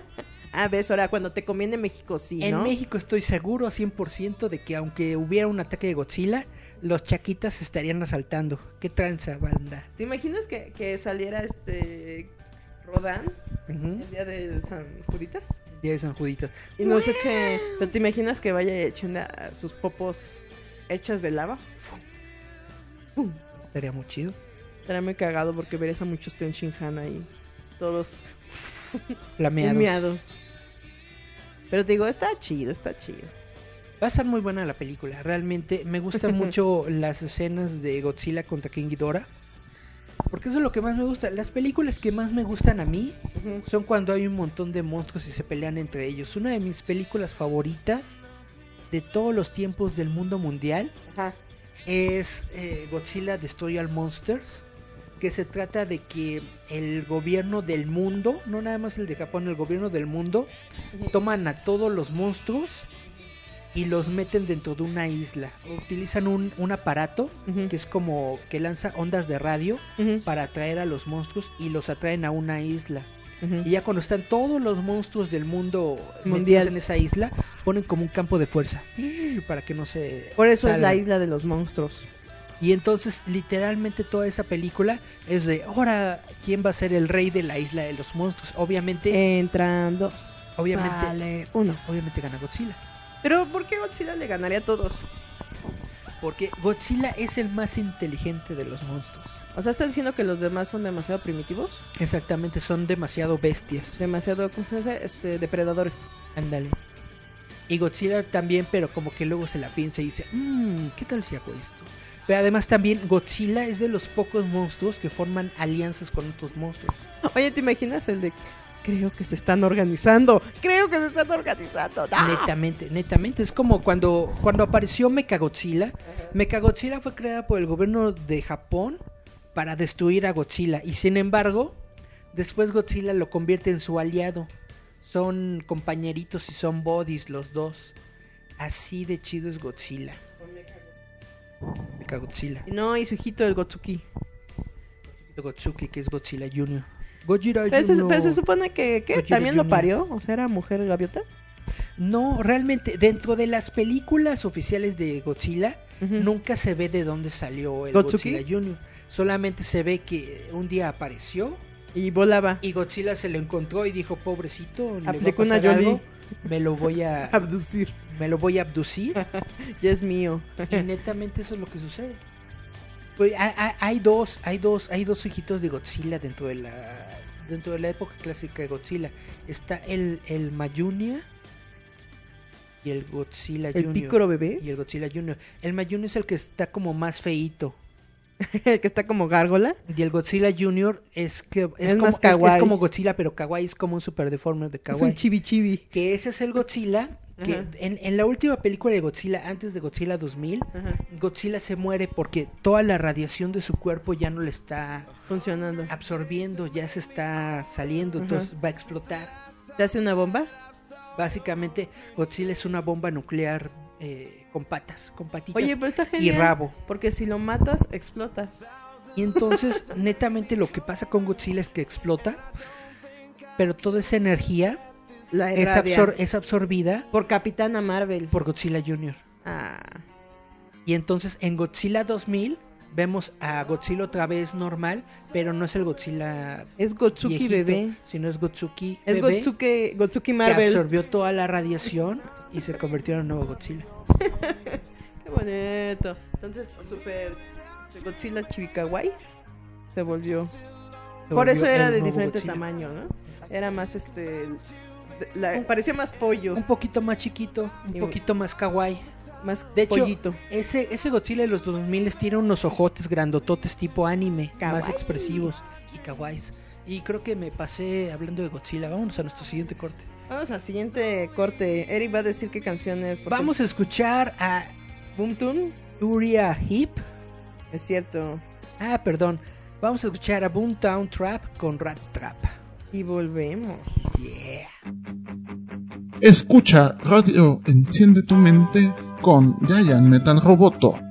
Ah, ves, ahora cuando te conviene México sí, En ¿no? México estoy seguro a 100% de que aunque hubiera un ataque de Godzilla, los chaquitas se estarían asaltando. ¿Qué tranza, banda? ¿Te imaginas que, que saliera este Rodán el día de San Juditas? Día de San Juditas. Y nos eche... ¿Pero te imaginas que vaya echando sus popos hechas de lava? Estaría muy chido. Estaría muy cagado porque verías a muchos Tenshinhan ahí. Todos Flameados. Pero te digo, está chido, está chido. Va a estar muy buena la película. Realmente me gustan [LAUGHS] mucho las escenas de Godzilla contra King Ghidorah. Porque eso es lo que más me gusta. Las películas que más me gustan a mí son cuando hay un montón de monstruos y se pelean entre ellos. Una de mis películas favoritas de todos los tiempos del mundo mundial Ajá. es eh, Godzilla Destroy All Monsters. Que se trata de que el gobierno del mundo, no nada más el de Japón, el gobierno del mundo, toman a todos los monstruos y los meten dentro de una isla. Utilizan un, un aparato que es como que lanza ondas de radio para atraer a los monstruos y los atraen a una isla. Y ya cuando están todos los monstruos del mundo Mundial. metidos en esa isla, ponen como un campo de fuerza [LAUGHS] para que no se Por eso es la isla de los monstruos. Y entonces literalmente toda esa película es de ahora quién va a ser el rey de la isla de los monstruos. Obviamente, Entran dos. obviamente, Sale uno. obviamente gana Godzilla, Pero ¿por qué Godzilla le ganaría a todos? porque Godzilla es el más inteligente de los monstruos. O sea, ¿está diciendo que los demás son demasiado primitivos? Exactamente, son demasiado bestias. Demasiado, ¿cómo se dice? Este, depredadores. Ándale. Y Godzilla también, pero como que luego se la piensa y dice, mmm, ¿qué tal si hago esto? Pero además también Godzilla es de los pocos monstruos que forman alianzas con otros monstruos. Oye, ¿te imaginas el de... Creo que se están organizando. Creo que se están organizando. ¡Ah! Netamente, netamente. Es como cuando, cuando apareció Mechagodzilla. Mechagodzilla fue creada por el gobierno de Japón para destruir a Godzilla. Y sin embargo, después Godzilla lo convierte en su aliado. Son compañeritos y son bodies los dos. Así de chido es Godzilla. Mechagodzilla. No, y su hijito, el Gotsuki. Gotsuki, que es Godzilla Jr. Godzilla Pero se, pero se supone que, ¿qué? Godzilla ¿También lo parió? O sea, ¿era mujer gaviota? No, realmente, dentro de las películas oficiales de Godzilla, nunca se ve de dónde salió el ¿Gotsuki? Godzilla Jr. Solamente se ve que un día apareció Y volaba. y Godzilla se lo encontró y dijo, pobrecito, le va a Aplicó una algo, me lo voy a [LAUGHS] Abducir. me lo voy a abducir [LAUGHS] Ya es mío. y netamente eso es lo que sucede. Pues, hay, hay- hay dos, hay dos, hay dos hijitos de Godzilla dentro de la dentro de la época clásica de Godzilla. Está el el Mayunia y el Godzilla El Jr. pícoro bebé. y el Godzilla Jr. El Mayunia es el que está como más feíto. [LAUGHS] El que está como gárgola. Y el Godzilla Jr. es que es, Es como, más es es como Godzilla, pero kawaii es como un super deforme de Es kawaii. un chibi chibi. Que ese es el Godzilla que Ajá. en, en la última película de Godzilla, antes de Godzilla 2000, Ajá. Godzilla se muere porque toda la radiación de su cuerpo ya no le está Funcionando. absorbiendo, ya se está saliendo, Ajá. entonces va a explotar. ¿Te hace una bomba? Básicamente, Godzilla es una bomba nuclear eh, con patas, con patitas Oye, pero está y rabo. Porque si lo matas, explota. Y entonces, [LAUGHS] netamente lo que pasa con Godzilla es que explota, pero toda esa energía La es, irradia. absor- es absorbida Por Capitana Marvel. por Godzilla Jr. Ah. Y entonces en Godzilla 2000 vemos a Godzilla otra vez normal, pero no es el Godzilla Es Gotsuki viejito, bebé. sino es Gotsuki Es bebé Gotsuki, Gotsuki que Marvel. absorbió toda la radiación y se convirtió en un nuevo Godzilla. [LAUGHS] Qué bonito. Entonces, super Godzilla Chibikawaii se volvió. Se Por eso era de diferente Godzilla. tamaño, ¿no? Era más este. La- parecía más pollo, Un poquito más chiquito, un Y- poquito más kawaii. más De hecho, pollito. ese, ese Godzilla de los 2000 tiene unos ojotes grandototes tipo anime, más expresivos y kawaiis. Y creo que me pasé hablando de Godzilla. Vámonos a nuestro siguiente corte. Vamos al siguiente corte. Eric va a decir qué canciones. Vamos a escuchar a Boom Toon. Uriah Heep. Es cierto. Ah, perdón. Vamos a escuchar a Boomtown Trap con Rat Trap. Y volvemos. Escucha Radio Enciende tu mente con Giant Metal Roboto.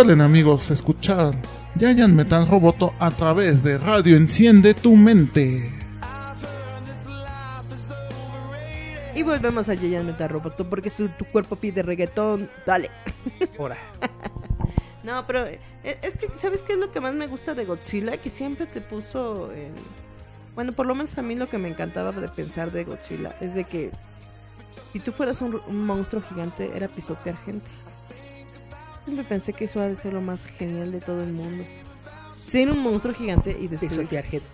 Recuerden amigos escuchar Giant Metal Roboto a través de Radio Enciende tu mente. Y volvemos a Yayan Metal Roboto porque su, tu cuerpo pide reggaetón. Dale. Ahora, [LAUGHS] No, pero eh, es que, ¿sabes qué es lo que más me gusta de Godzilla? Que siempre te puso en... Bueno, por lo menos a mí lo que me encantaba de pensar de Godzilla es de que si tú fueras un, un monstruo gigante era pisotear gente. Siempre pensé que eso ha de ser lo más genial de todo el mundo. Ser un monstruo gigante y destruir. gente.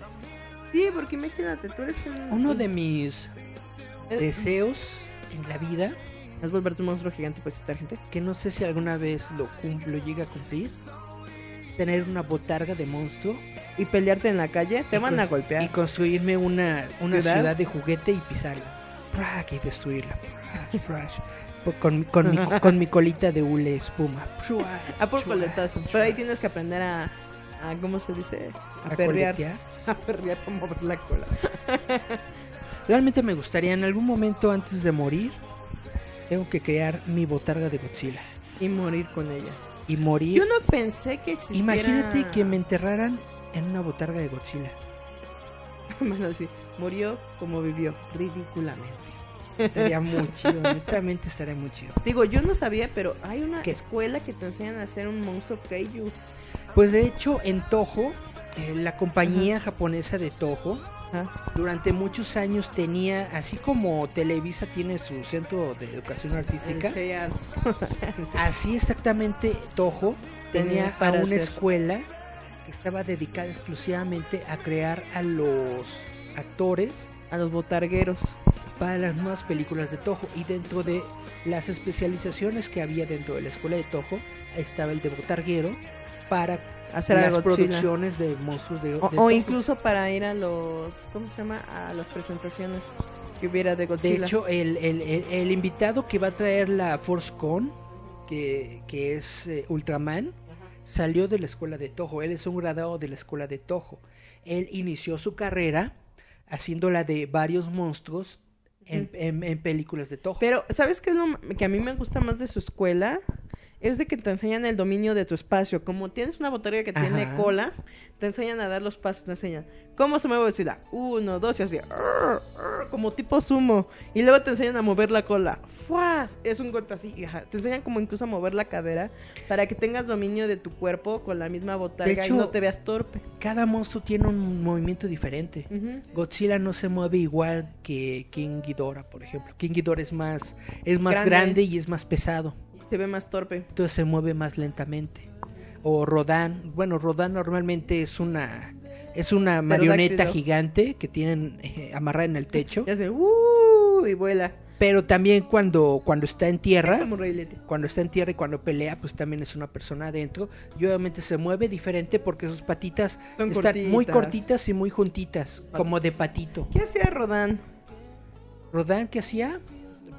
Sí, porque imagínate, tú eres un... Uno de mis Eh, deseos en la vida, ¿Es volverte un monstruo gigante y pisotear gente? que no sé si alguna vez lo, cum- lo llega a cumplir, tener una botarga de monstruo Y pelearte en la calle, te van a golpear. y construirme una, una ¿Ciudad? ciudad? de juguete y pisarla. Y destruirla. Prac. [LAUGHS] Con, con, mi, [LAUGHS] con mi colita de hule espuma. Prac, A por coletazo. Pero ahí tienes que aprender a, a ¿cómo se dice? A, a perrear. coletear. [LAUGHS] A perrear a mover la cola. [LAUGHS] Realmente me gustaría en algún momento antes de morir, tengo que crear mi botarga de Godzilla. Y morir con ella. Y morir. Yo no pensé que existiera... Imagínate que me enterraran en una botarga de Godzilla. Van a decir, murió como vivió, ridículamente. Estaría muy chido, netamente estaría muy chido. Digo, yo no sabía, pero hay una ¿Qué? escuela que te enseñan a hacer un monstruo Kaiju. Pues de hecho, en Toho, eh, la compañía japonesa de Toho, Ajá. durante muchos años tenía, así como Televisa tiene su centro de educación artística, [LAUGHS] así exactamente Toho tenía Tenía a una hacer. escuela que estaba dedicada exclusivamente a crear a los actores a los botargueros. Para las nuevas películas de Toho y dentro de las especializaciones que había dentro de la escuela de Toho estaba el de botarguero para Hacer las producciones de monstruos de, de O, incluso para ir a los, ¿cómo se llama? A las presentaciones que hubiera de De Godzilla. hecho, el, el- el- el invitado que va a traer la Force Con, que, que es eh, Ultraman, salió de la escuela de Toho. Él es un graduado de la escuela de Toho. Él inició su carrera haciéndola de varios monstruos en, en- películas de Toho. Pero, ¿sabes qué es lo que a mí me gusta más de su escuela? Es de que te enseñan el dominio de tu espacio. Como tienes una botarga que tiene cola, te enseñan a dar los pasos, te enseñan cómo se mueve Godzilla. Uno, dos y así. "Arr, arr", como tipo sumo. Y luego te enseñan a mover la cola. ¡Fuas! Es un golpe así. ajá. Te enseñan como incluso a mover la cadera para que tengas dominio de tu cuerpo con la misma botarga hecho- y no te veas torpe. Cada monstruo tiene un movimiento diferente. Ujú. Godzilla no se mueve igual que King Ghidorah, por ejemplo. King Ghidorah es más, es más Grande. grande y es más pesado. Se ve más torpe. entonces se mueve más lentamente. O Rodan, bueno, Rodan normalmente es una es una marioneta gigante que tienen eh, amarrada en el techo, [LAUGHS] Y hace ¡uh! y vuela. pero también cuando cuando está en tierra, cuando está en tierra y cuando pelea, pues también es una persona adentro y obviamente se mueve diferente porque sus patitas Son están muy cortitas. y muy juntitas, como de patito. ¿Qué hacía Rodan? Rodan qué hacía?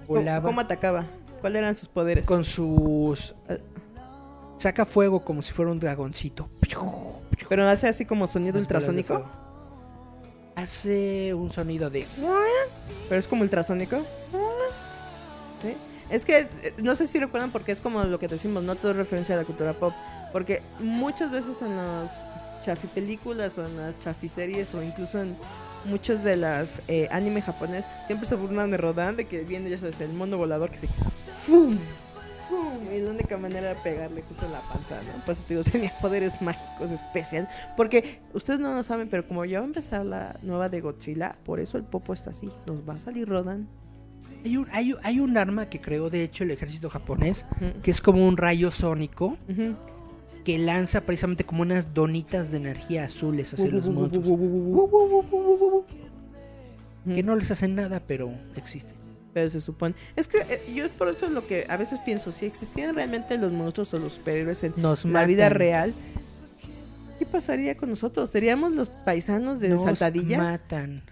¿Cómo, Volaba cómo atacaba? ¿Cuáles eran sus poderes? con sus eh, saca fuego como si fuera un dragoncito. Pero hace así como sonido ultrasónico. Hace un sonido de Pero es como ultrasónico. ¿Sí? Es que eh, no sé si recuerdan porque es como lo que decimos, no todo es referencia a la cultura pop. Porque muchas veces en las chafi películas o en las chafi series o incluso en muchos de las eh, anime japonés siempre se burlan de Rodan de que viene ya sabes el mono volador que sí ¡fum! ¡fum! y la única manera era pegarle justo en la panza ¿no? por eso te digo [LAUGHS] tenía poderes mágicos especial porque ustedes no lo saben pero como ya va a empezar la nueva de Godzilla por eso el popo está así nos va a salir Rodan hay un, hay, un- hay un arma que creó de hecho el ejército japonés que es como un rayo sónico Ujú. Que lanza precisamente como unas donitas de energía azules hacia los monstruos. que no les hacen nada pero existen Pero se supone. Es que eh, yo es por eso lo que a veces pienso, si existieran realmente los monstruos o los superhéroes en Nos la vida real, ¿qué pasaría con nosotros? ¿Seríamos los paisanos de Nos Saltadilla? matan.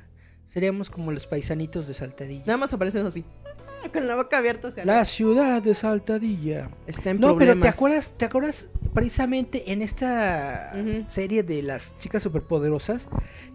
Seríamos como los paisanitos de Saltadilla. Nada más aparecen así, [LAUGHS] con la boca abierta la ciudad de Saltadilla Está en No, pero ¿te acuerdas, ¿te acuerdas precisamente en esta serie de las chicas superpoderosas?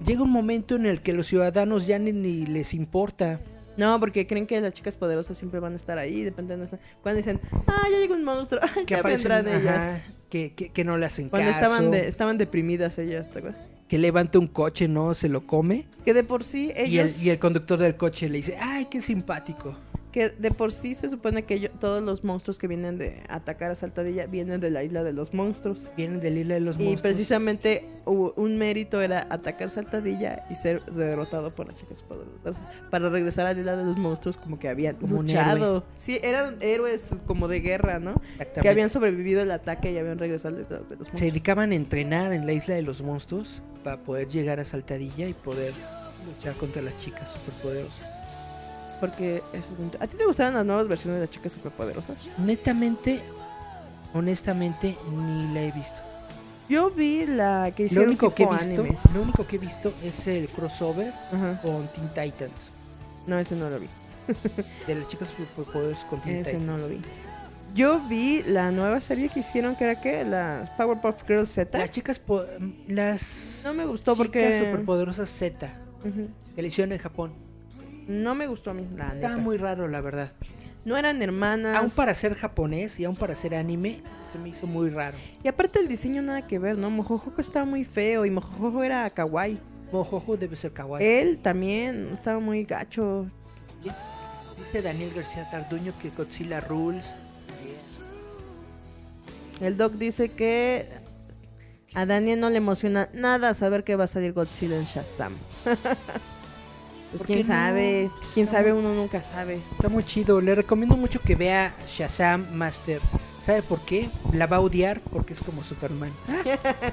Llega un momento en el que los ciudadanos ya ni, ni les importa. No, porque creen que las chicas poderosas siempre van a estar ahí, dependiendo de... Cuando dicen, ah, ya llegó un monstruo, [LAUGHS] Que vendrán ellas. que, que, que no le hacen Cuando caso. estaban, de- estaban deprimidas ellas, ¿te acuerdas? Que levanta un coche, no se lo come. Que de por sí Y ellos... el, y el conductor del coche le dice, ay, qué simpático. Que de por sí se supone que todos los monstruos que vienen de atacar a Saltadilla vienen de la isla de los monstruos. Vienen del isla de los Y monstruos. precisamente hubo- un mérito era atacar Saltadilla y ser derrotado por las chicas poderosas para regresar a la isla de los monstruos como que habían Como un luchado. Sí, eran héroes como de guerra, ¿no? Que habían sobrevivido el ataque y habían regresado a la isla de los Se monstruos. dedicaban a entrenar en la isla de los monstruos para poder llegar a Saltadilla y poder luchar contra las chicas superpoderosas. Porque es. ¿A ti te gustaban las nuevas versiones de las chicas superpoderosas? Netamente, honestamente, ni la he visto. Yo vi la que Lo hicieron único que he visto, anime. lo único que he visto es el crossover Ajá. con Teen Titans. No, ese no lo vi. [LAUGHS] De las chicas superpoderosas con Teen Ese Titans. no lo vi. Yo vi la nueva serie que hicieron, que era que las Powerpuff Girls Z. Las chicas, las No me gustó chicas porque superpoderosas Z, Ujú. que le hicieron en Japón. No me gustó a mí, la Estaba muy raro, la verdad. No eran hermanas. Aún para ser japonés y aún para ser anime, se me hizo muy raro. Y aparte el diseño nada que ver, ¿no? Mojojojo estaba muy feo y Mojojojo era kawaii. Mojojo debe ser kawaii. Él también estaba muy gacho. Dice Daniel García Tarduño que Godzilla rules. El Doc dice que a Daniel no le emociona nada saber que va a salir Godzilla en Shazam. [LAUGHS] pues ¿Por quién no? sabe, quién sabe, uno nunca sabe. Está muy chido. Le recomiendo mucho que vea Shazam Master. ¿Sabe por qué? La va a odiar porque es como Superman. [LAUGHS]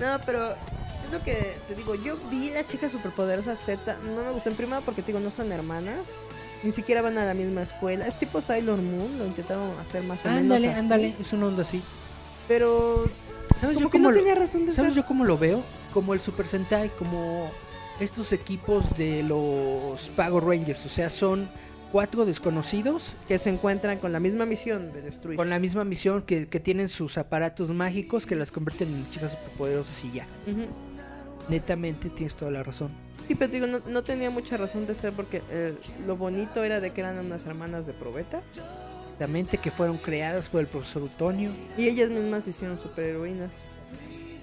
No, pero es lo que te digo, yo vi la chica superpoderosa Z, no me gustó en primera porque te digo, no son hermanas, ni siquiera van a la misma escuela, es tipo Sailor Moon, lo intentaron hacer más o menos Ándale, así, ándale. Es una onda así. pero ¿Sabes yo cómo no lo- tenía razón de ¿Sabes yo cómo lo veo? Como el Super Sentai, como estos equipos de los Power Rangers. O sea, son cuatro desconocidos que se encuentran con la misma misión de destruir. con la misma misión que, que tienen sus aparatos mágicos que las convierten en chicas superpoderosas y ya. Netamente tienes toda la razón. Sí, pero digo, no, no tenía mucha razón de ser porque eh, lo bonito era de que eran unas hermanas de probeta Exactamente, que fueron creadas por el profesor Utonio. y ellas mismas hicieron superheroínas.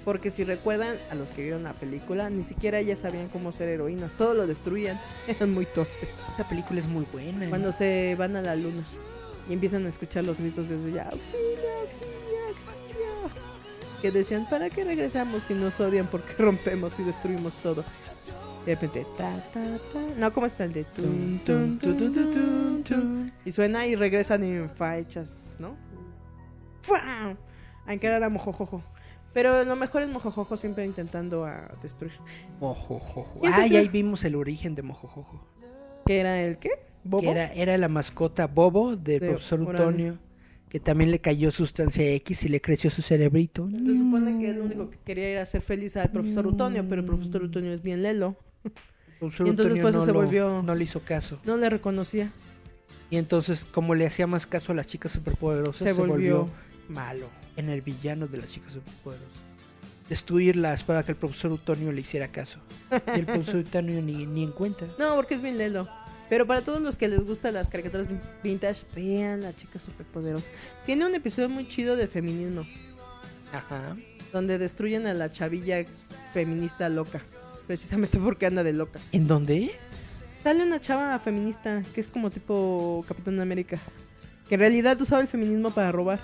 Porque si recuerdan, a los que vieron la película, ni siquiera ellas sabían cómo ser heroínas. Todo lo destruían. [LAUGHS] Eran muy torpes. Esta película es muy buena. Cuando se van a la luna y empiezan a escuchar los gritos desde allá. ¡Auxilio, auxilio, auxilio! Que decían, ¿para qué regresamos si nos odian porque [LAUGHS] rompemos y destruimos todo? Y de repente, ta, ta, ta. No, ¿cómo está el de tun, tun, tun? Y suena y regresan en fachas, ¿no? ¡Fua! A encarar a Mojojojo. Pero lo mejor es Mojojojo siempre intentando a destruir. Mojojojo. ¿Y ese Ah, y qué? ahí vimos el origen de Mojojojo. ¿Qué era el qué? ¿Bobo? Que era, era la mascota Bobo del De profesor Urano. Utonio. Que también le cayó sustancia X y le creció su cerebrito. Se supone que lo único que quería era hacer feliz al profesor Utonio, pero el profesor Utonio es bien lelo. El Y entonces Utonio por eso no se lo- volvió- No le hizo caso. No le reconocía. Y entonces, como le hacía más caso a las chicas superpoderosas, Se volvió- malo en el villano de las chicas superpoderosas. Destruirlas para que el profesor Utonio le hiciera caso. Y el profesor Utonio ni, ni en cuenta. No, porque es bien lelo. Pero para todos los que les gustan las caricaturas vin- vintage, vean la chica superpoderosa. Tiene un episodio muy chido de feminismo, Ajá. donde destruyen a la chavilla feminista loca. Precisamente porque anda de loca. ¿En dónde? Sale una chava feminista que es como tipo Capitán América. Que en realidad usaba el feminismo para robar.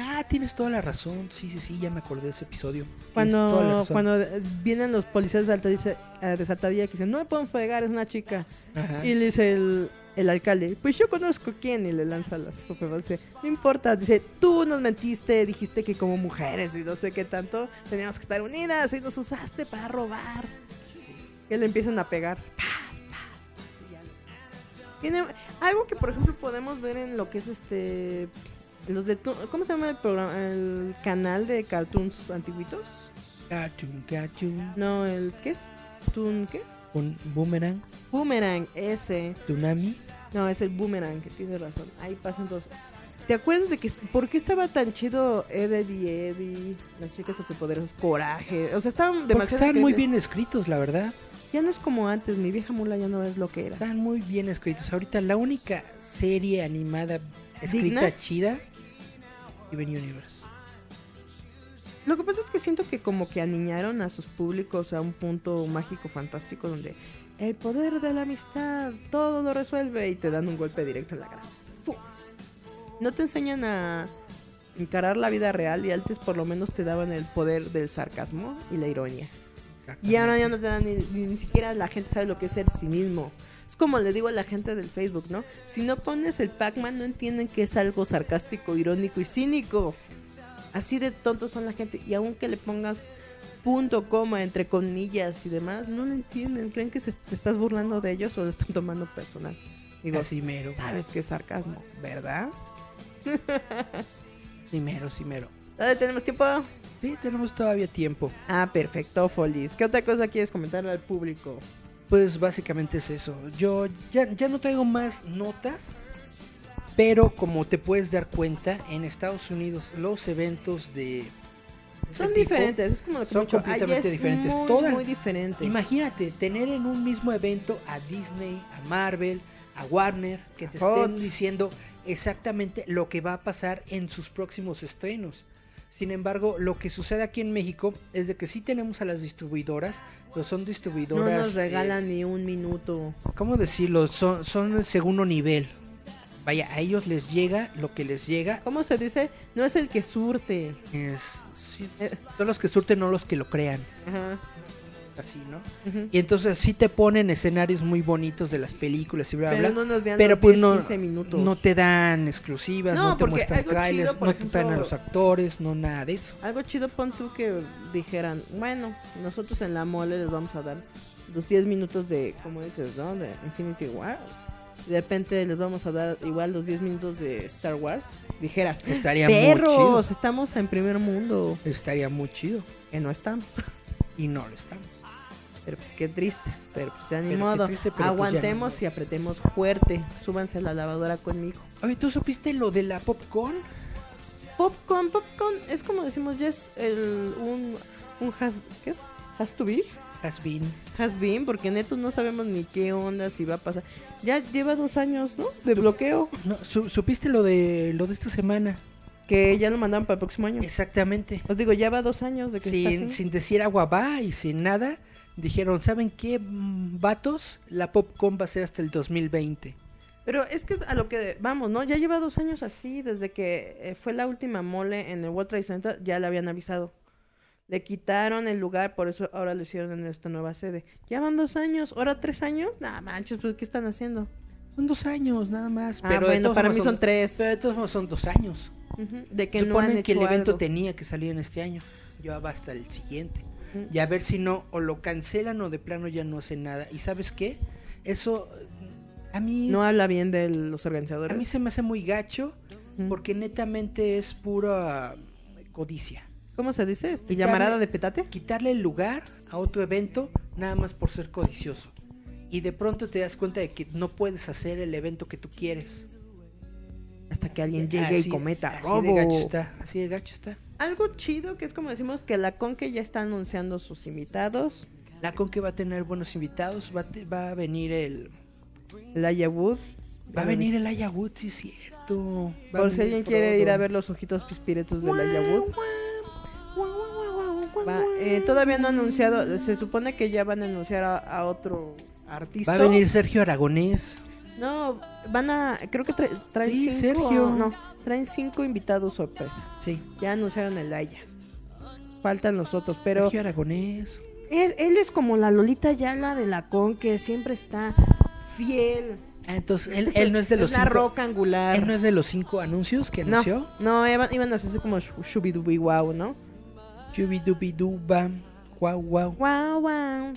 Ah, tienes toda la razón. Sí, sí, sí, ya me acordé de ese episodio. Cuando, cuando eh, vienen los policías de Saltadilla, eh, Saltadilla que dicen, no me pueden pegar, es una chica. Ajá. Y le dice el, el alcalde, pues yo conozco quién, y le lanza las copas. Dice, no importa, dice, tú nos mentiste, dijiste que como mujeres y no sé qué tanto, teníamos que estar unidas y nos usaste para robar. Que le empiezan a pegar. Paz, paz, paz, y ya. Tiene algo que, por ejemplo, podemos ver en lo que es este... Los de, ¿Cómo se llama el programa? El canal de cartoons antiguitos. Cartoon, cartoon. No, el ¿qué es? ¿Tun qué? Un boomerang, Boomerang, ese. Tsunami. No, es el Boomerang, que tiene razón. Ahí pasan dos. ¿Te acuerdas de que por qué estaba tan chido Eddie y Eddie, las chicas superpoderosas, Coraje? O sea, estaban demasiado están muy bien escritos, la verdad. Ya no es como antes, mi vieja mula ya no es lo que era. Están muy bien escritos. Ahorita la única serie animada escrita ¿Digna? chida, Steven Universe. Lo que pasa es que siento que como que aniñaron a sus públicos a un punto mágico fantástico donde el poder de la amistad todo lo resuelve y te dan un golpe directo en la cara. ¡Fu! No te enseñan a encarar la vida real y antes por lo menos te daban el poder del sarcasmo y la ironía. Y ahora ya no te dan ni, ni, ni siquiera la gente sabe lo que es ser cinismo. Es como le digo a la gente del Facebook, ¿no? Si no pones el Pac-Man no entienden que es algo sarcástico, irónico y cínico. Así de tontos son la gente. Y aunque le pongas punto, coma, entre comillas y demás, no lo entienden. Creen que se, te estás burlando de ellos o lo están tomando personal. Digo, Así mero. sabes que es sarcasmo, ¿verdad? [LAUGHS] Sí mero, sí mero. ¿Todavía tenemos tiempo? Sí, tenemos todavía tiempo. Ah, perfecto, Folis. ¿Qué otra cosa quieres comentarle al público? Pues básicamente es eso. Yo ya, ya no traigo más notas, pero como te puedes dar cuenta, en Estados Unidos los eventos de... Son tipo diferentes, es como lo que son completamente diferentes. Muy, Todas- muy diferente. Imagínate tener en un mismo evento a Disney, a Marvel, a Warner, que te Fox. estén diciendo exactamente lo que va a pasar en sus próximos estrenos. Sin embargo, lo que sucede aquí en México es de que sí tenemos a las distribuidoras, pero son No distribuidoras... nos eh, regalan ni un minuto. ¿Cómo decirlo? Son, son de segundo nivel. Vaya, a ellos les llega lo que les llega. ¿Cómo se dice? No es el que surte. Es, sí, Eh. son los que surten, no los que lo crean. Ajá. Así, ¿no? ujú. Y entonces sí te ponen escenarios muy bonitos de las películas y bla, bla, Pero no nos dan pero los pues 10, no, 15 minutos. no te dan exclusivas, no, No, te muestran trailers, chido, no te traen a ejemplo- los actores, no nada de eso. Algo chido, pon tú que dijeran, bueno, nosotros en la mole les vamos a dar los 10 minutos de, como dices, ¿no? De Infinity War. De repente les vamos a dar igual los 10 minutos de Star Wars. Dijeras, Estaría muy perros, chido. estamos en primer mundo. Estaría muy chido. Que no estamos. Y no lo estamos. Pero pues qué triste. Pero pues ya ni Pero qué modo. triste, pero pues ya ni Aguantemos modo. y apretemos fuerte. Súbanse a la lavadora conmigo. Oye, ¿tú supiste lo de la popcorn? Popcorn, popcorn. Es como decimos, ya es el, un, un has, ¿qué es? Has to be. Has been. Has been, porque neto no sabemos ni qué onda, si va a pasar. Ya lleva dos años, ¿no? De bloqueo. No, su- ¿Supiste lo de lo de esta semana? Que ya lo mandaron para el próximo año. Exactamente. Os digo, ya va dos años de que está Sin, así. sin decir agua va y sin nada, dijeron, ¿saben qué, vatos? La popcorn va a ser hasta el 2020. Pero es que a lo que vamos, ¿no? Ya lleva dos años así, desde que eh, fue la última mole en el World Trade Center, ya le habían avisado. Le quitaron el lugar, por eso ahora lo hicieron en esta nueva sede. Ya van dos años, ahora tres años. Nah, manches, pues ¿qué están haciendo? Son dos años nada más. Ah, pero bueno, para mí son tres. Pero de todos modos son dos años. De que no Suponen han hecho que el evento algo. tenía que salir en este año. Ya va hasta el siguiente. Y a ver si no, o lo cancelan o de plano ya no hacen nada. ¿Y sabes qué? Eso a mí, No habla bien de los organizadores. a mí se me hace muy gacho Ujú. porque netamente es pura codicia. ¿Cómo se dice? Este, Quitarle- ¿Llamarada de petate? Quitarle el lugar a otro evento nada más por ser codicioso. Y de pronto te das cuenta de que no puedes hacer el evento que tú quieres. Hasta que alguien llegue Así- y cometa así robo. de gacho está, así de gacho está. Algo chido que es como decimos que la Conque ya está anunciando sus invitados. La con que va a tener buenos invitados, va a, te- va a venir el Aya Wood. va a venir el Aya Wood, sí es cierto. Va Por si alguien quiere ir a ver los ojitos pispiretos del Aya Wood. Va, eh, todavía no ha anunciado. Se supone que ya van a anunciar a, a otro artista. Va a venir Sergio Aragonés. No, van a. Creo que tra- traen Sí, cinco. Sergio. No, traen cinco invitados sorpresa. Sí, Ya anunciaron el Aya. Faltan los otros, pero. Sergio Aragonés. Es, él es como la Lolita Yala de la Con, que siempre está fiel. Ah, entonces él, él no es de los la cinco. roca angular. Él no es de los cinco anuncios que anunció. no, iban, iban a hacerse como shu- shubidubi wow, ¿no? Chubidubiduba, guau guau.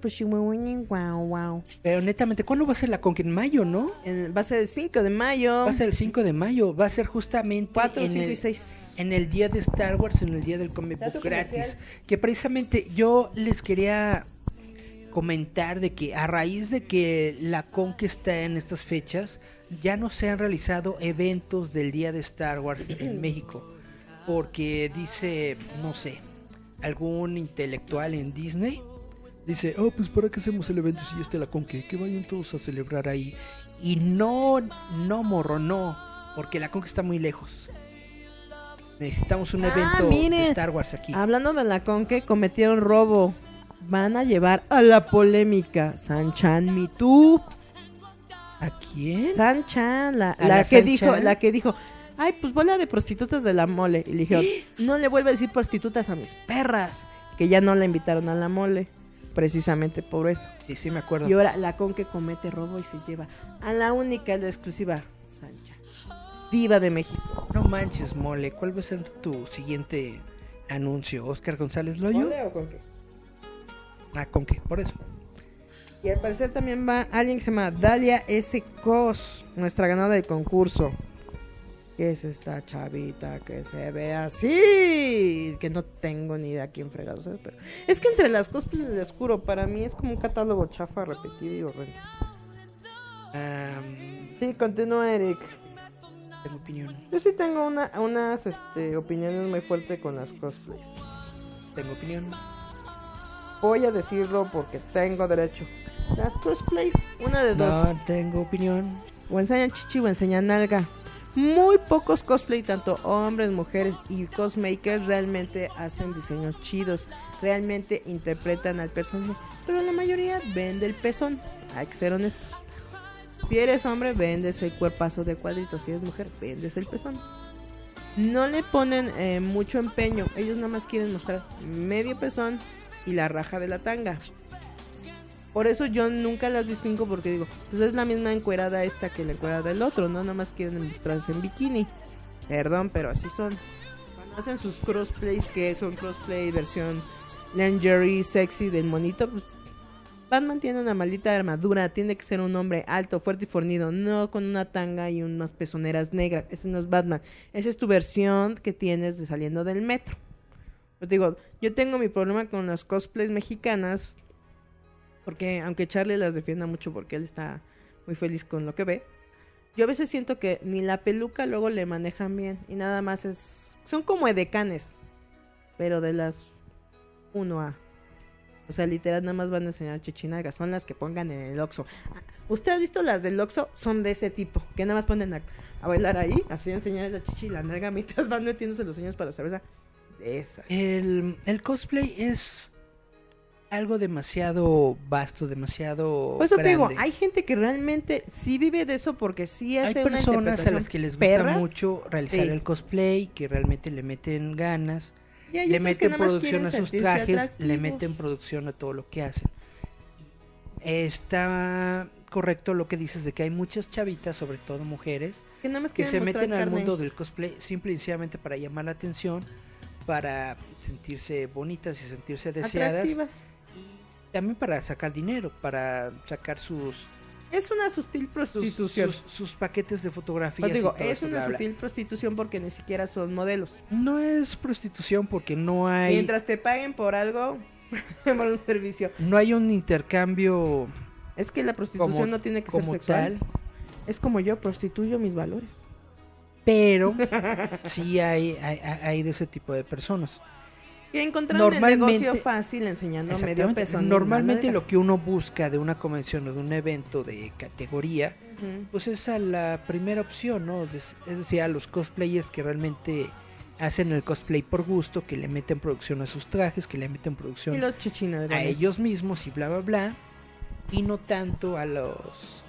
Pushi, wow, wow, wow. Pero netamente, ¿cuándo va a ser la Conque? En mayo, ¿no? En- va a ser el 5 de mayo. Va a ser el 5 de mayo. Va a ser justamente 4, en 5 el, y 6. en el día de Star Wars, en el día del comic book gratis. comercial. Que precisamente yo les quería comentar de que a raíz de que la Conque está en estas fechas, ya no se han realizado eventos del día de Star Wars en México. Porque dice, no sé, algún intelectual en Disney. Dice, oh, pues ¿para qué hacemos el evento si ya está la Conque? Que vayan todos a celebrar ahí. Y no, no, morro, no. Porque la Conque está muy lejos. Necesitamos un Ah, evento miren. de Star Wars aquí. Hablando de la con que cometieron robo, van a llevar a la polémica Sanchan Me Too. ¿A quién? Sanchan, la, ¿A la la que San dijo, Chan? la que dijo, ay, pues bola de prostitutas de la mole. Y le dijeron, [GASPS] no le vuelve a decir prostitutas a mis perras. Que ya no la invitaron a la mole, precisamente por eso. Sí, sí, me acuerdo. Y ahora la con que comete robo y se lleva a la única, la exclusiva, Sanchan. Diva de México. No manches, mole. ¿Cuál va a ser tu siguiente anuncio? ¿Oscar González Loyo? ¿Mole o con qué? Ah, ¿con qué? Por eso. Y al parecer también va alguien que se llama Dalia S. Cos, nuestra ganadora del concurso. ¿Qué es esta chavita que se ve así? Que no tengo ni idea quién fregados es, pero... Es que entre las cosplays del oscuro, para mí es como un catálogo chafa, repetido y horrendo. Am, Sí, continúa Eric. tengo opinión. Yo sí tengo una, unas este, opiniones muy fuertes con las cosplays. Tengo opinión. Voy a decirlo porque tengo derecho. Las cosplays, una de dos. No tengo opinión. O enseñan chichi o enseñan nalga. Muy pocos cosplay, tanto hombres, mujeres y cosmakers, realmente hacen diseños chidos. Realmente interpretan al personaje. Pero la mayoría vende el pezón. Hay que ser honestos. Si eres hombre, vendes el cuerpazo de cuadritos. Si eres mujer, vendes el pezón. No le ponen eh, mucho empeño. Ellos nada más quieren mostrar medio pezón y la raja de la tanga. Por eso yo nunca las distingo porque digo, pues es la misma encuerada esta que la encuerada del otro, ¿no? Nada más quieren mostrarse en bikini. Perdón, pero así son. Cuando hacen sus crossplays, que son crossplay versión lingerie sexy del monito, pues Batman tiene una maldita armadura, tiene que ser un hombre alto, fuerte y fornido, no con una tanga y unas pezoneras negras. Ese no es Batman. Esa es tu versión que tienes de saliendo del metro. Pues digo, yo tengo mi problema con las cosplays mexicanas, porque aunque Charlie las defienda mucho porque él está muy feliz con lo que ve, yo a veces siento que ni la peluca luego le manejan bien y nada más es... Son como edecanes, pero de las 1A. O sea, literal, nada más van a enseñar chichinagas. Son las que pongan en el Oxxo. ¿Usted ha visto las del Oxxo? Son de ese tipo. Que nada más ponen a, bailar ahí, así enseñar la chichi y la nalga mientras van metiéndose los sueños para cerveza. De esas. El, el cosplay es algo demasiado vasto, demasiado. Por eso te digo, hay gente que realmente sí vive de eso porque sí Hay hace una personas a interpretación las que les gusta perra, mucho realizar Sí. el cosplay, que realmente le meten ganas, y hay le meten producción a sus trajes, le meten producción a todo lo que hacen. Está correcto lo que dices de que hay muchas chavitas, sobre todo mujeres, que, nada más que quieren se meten al carne. mundo del cosplay simple y sencillamente para llamar la atención, para sentirse bonitas y sentirse deseadas, atractivas. También para sacar dinero, para sacar sus Es una sutil prostitución. sus- sus paquetes de fotografías. Pues digo, y todo es eso, una bla, bla. sutil prostitución porque ni siquiera son modelos. No es prostitución porque no hay Mientras te paguen por algo, [LAUGHS] por un servicio. no hay un intercambio Es que la prostitución Como- no tiene que ser sexual. tal, Es como yo prostituyo mis valores. pero [LAUGHS] sí hay, hay, hay de ese tipo de personas. Encontraron el Normalmente- negocio fácil enseñando medio y Normalmente lo que uno busca de una convención o de un evento de categoría, Ujú. pues es a la primera opción, ¿no? Es decir, a los cosplayers que realmente hacen el cosplay por gusto, que le meten producción a sus trajes, que le meten producción Y a ellos mismos y bla bla bla y no tanto a los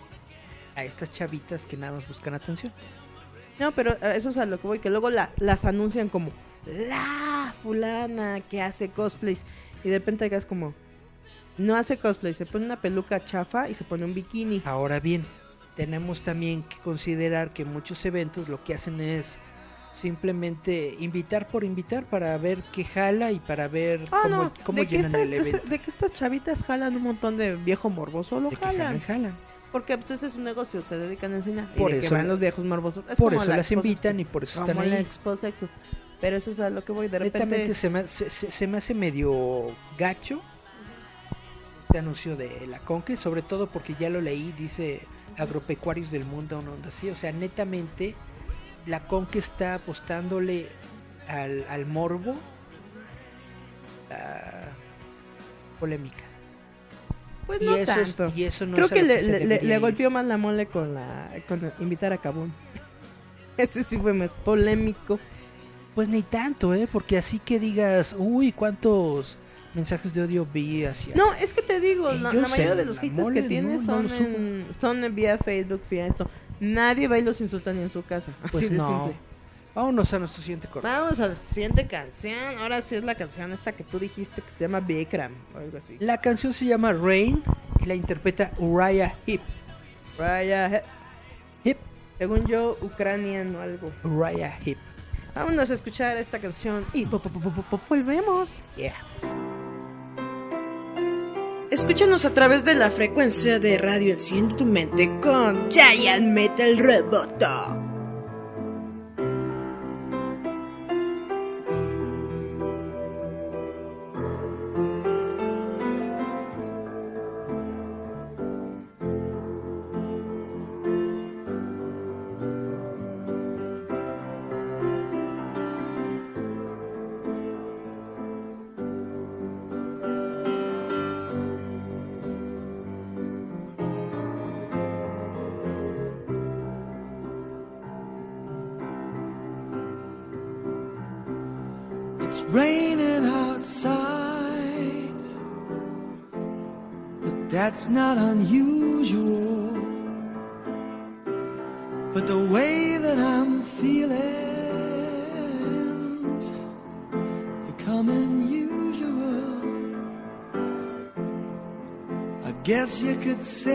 a estas chavitas que nada más buscan atención. No, pero eh, eso es a lo que voy, que luego la, las anuncian como la fulana que hace cosplays y de repente es como no hace cosplay, se pone una peluca chafa y se pone un bikini. Ahora bien, tenemos también que considerar que muchos eventos lo que hacen es simplemente invitar por invitar para ver qué jala y para ver Ah, cómo, no, cómo de que, llenan estas, el de, evento. de que estas chavitas jalan un montón de viejo morboso, lo De que jalan. Porque pues ese es un negocio, se dedican a enseñar. Por y de que eso- van los viejos morbosos. Es Por como eso la las invitan y por eso están la ahí. Expo Sexo. Pero eso es a lo que voy. De repente. Netamente se me, se, me hace medio gacho este anuncio de la Conque, sobre todo porque ya lo leí, dice agropecuarios del mundo, una onda así. O sea, netamente la Conque está apostándole al, al morbo, a polémica. Pues y, no eso es- tanto. y eso no Creo es que le, le- golpeó más la mole con la con invitar a Cabún. [LAUGHS] Ese sí fue más polémico. Pues ni tanto, ¿eh? Porque así que digas, uy, cuántos mensajes de odio vi hacia... No, es que te digo, la, mayoría de los haters mole, que tiene no, no son, en, son vía Facebook, vía esto. Nadie va y los insulta ni en su casa. [LAUGHS] Pues así de no. simple. Vámonos a nuestro siguiente corte. Vamos a la siguiente canción. Ahora sí es la canción esta que tú dijiste que se llama Bikram o algo así. La canción se llama Rain y la interpreta Uriah. Raya, he- Hip. según yo, ucraniano o algo. Uriah Heep. Vámonos a escuchar esta canción y po- po- po- po- po- volvemos. Yeah. Escúchanos a través de la frecuencia de radio Enciende tu mente con Giant Metal Roboto. sé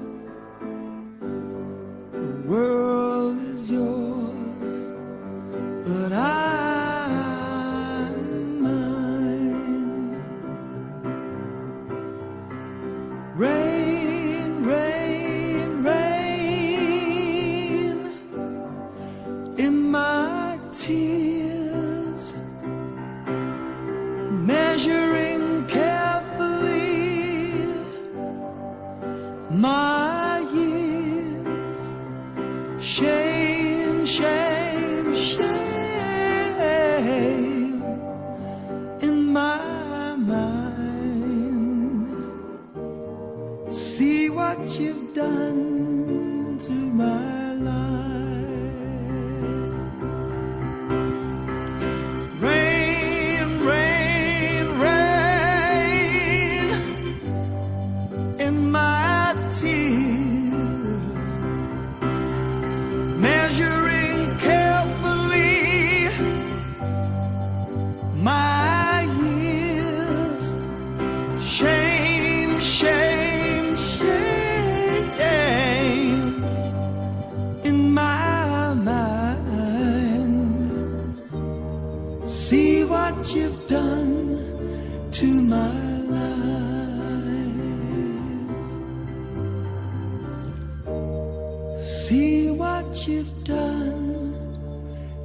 See what you've done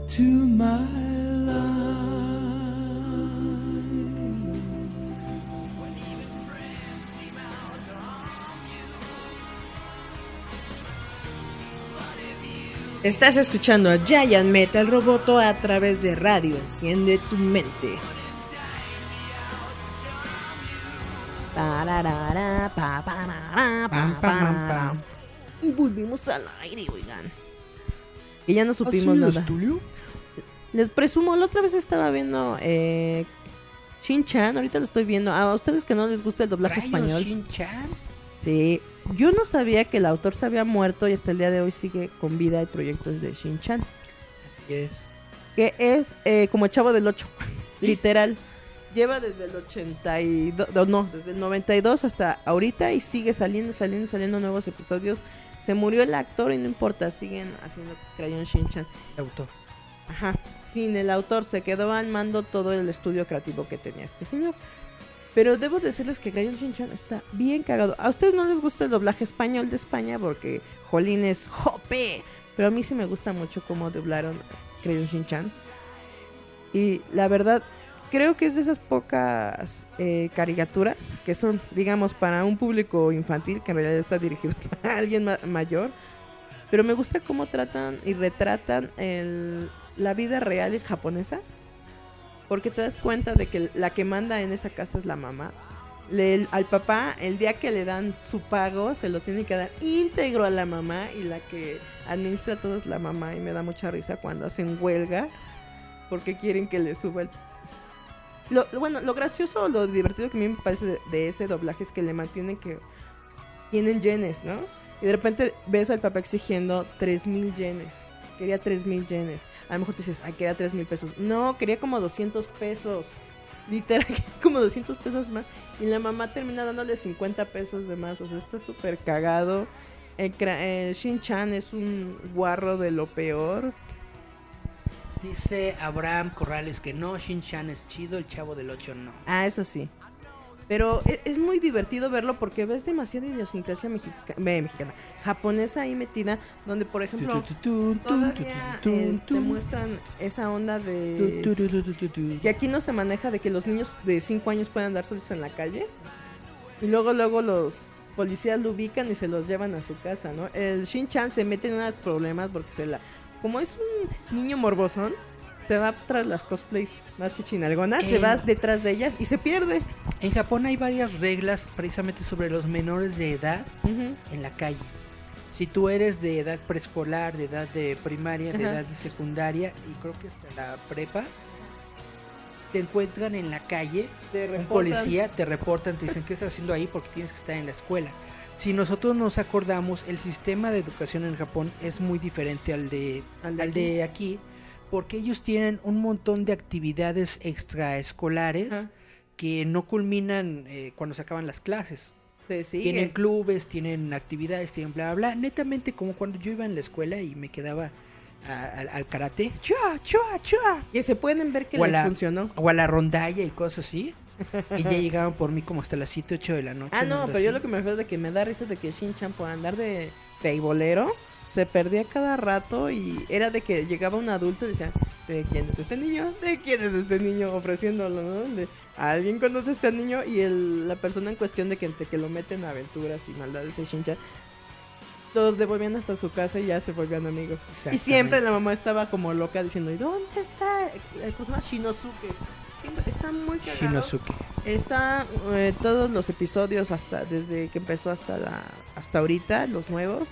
to my life. Estás escuchando a Giant Metal Roboto a través de radio. Enciende tu mente. Pararara, pa, parara, pa, Pam, pam, pam, parara. Y volvimos al aire, oigan. Y ya no ¿Ah, supimos sí, nada. Astulio? Les presumo, la otra vez estaba viendo eh, Shin-Chan, ahorita lo estoy viendo. A ustedes que no les gusta el doblaje español. Shin-Chan. Sí, yo no sabía que el autor se había muerto y hasta el día de hoy sigue con vida y proyectos de Shin-Chan. Así es. Que es eh, como el chavo del 8, [LAUGHS] literal. Lleva desde el 82, no, desde el 92 hasta ahorita y sigue saliendo, saliendo, saliendo nuevos episodios. Se murió el actor y no importa, siguen haciendo Crayon Shin-Chan. El autor. Ajá, sin el autor se quedó al mando todo el estudio creativo que tenía este señor. Pero debo decirles que Crayon Shin-Chan está bien cagado. A ustedes no les gusta el doblaje español de España porque Jolín es jope. Pero a mí sí me gusta mucho cómo doblaron Crayon Shin-Chan. Y la verdad, creo que es de esas pocas eh, caricaturas que son, digamos, para un público infantil, que en realidad está dirigido [LAUGHS] a alguien ma- mayor. Pero me gusta cómo tratan y retratan el, la vida real japonesa. Porque te das cuenta de que la que manda en esa casa es la mamá. Le- al papá, el día que le dan su pago, se lo tiene que dar íntegro a la mamá. Y la que administra todo es la mamá. Y me da mucha risa cuando hacen huelga. Porque quieren que le suba el... Lo, lo- bueno, lo gracioso lo divertido que a mí me parece de, ese doblaje es que le mantienen que... Tienen yenes, ¿no? Y de repente ves al papá exigiendo 3 mil yenes. Quería 3 mil yenes. A lo mejor tú dices, ay, quería 3 mil pesos. No, quería como 200 pesos. Literal, [LAUGHS] como 200 pesos más. Y la mamá termina dándole 50 pesos de más. O sea, está súper cagado. El Shin-Chan es un guarro de lo peor. Dice Abraham Corrales que no, Shin-Chan es chido, el chavo del 8 no. Ah, eso sí. Pero e- es, muy divertido verlo porque ves demasiada idiosincrasia mexica- eh, mexicana, japonesa ahí metida, donde por ejemplo todavía eh, te muestran esa onda de que aquí no se maneja de que los niños de 5 años puedan andar solos en la calle y luego luego los policías lo ubican y se los llevan a su casa, ¿no? El Shin-Chan se mete en unos problemas porque se la como es un niño morbosón, se va tras las cosplays más chichinalgonas, se Eh. va detrás de ellas y se pierde. En Japón hay varias reglas precisamente sobre los menores de edad en la calle. Si tú eres de edad preescolar, de edad de primaria, de Ajá. edad de secundaria y creo que hasta la prepa, te encuentran en la calle, Te un policía te reportan, te dicen qué estás haciendo ahí porque tienes que estar en la escuela. Si nosotros nos acordamos, el sistema de educación en Japón es muy diferente al de, Al al de de aquí, porque ellos tienen un montón de actividades extraescolares Ajá. que no culminan eh, cuando se acaban las clases. Tienen clubes, tienen actividades, tienen bla, bla, bla. Netamente como cuando yo iba en la escuela y me quedaba a- al- al karate. ¡Chua, chua, chua! Que se pueden ver que les la- funcionó. O a la rondalla y cosas así. Y ya llegaban por mí como hasta las 7, 8 de la noche. Ah, no, pero yo así. lo que me refiero es de que me da risa de que Shin-Chan por andar de teibolero se perdía cada rato y era de que llegaba un adulto y decía, ¿de quién es este niño? ¿De quién es este niño? Ofreciéndolo, ¿no? De, ¿Alguien conoce a este niño? Y el, la persona en cuestión de que, de que lo meten a aventuras y maldades de Shin-Chan, los devolvían hasta su casa y ya se volvían amigos. Y siempre la mamá estaba como loca diciendo, ¿y dónde está? el- ¿Cómo se llama? Shinosuke. Está muy cagado. Shinosuke. Está eh, todos los episodios hasta desde que empezó hasta la hasta ahorita los nuevos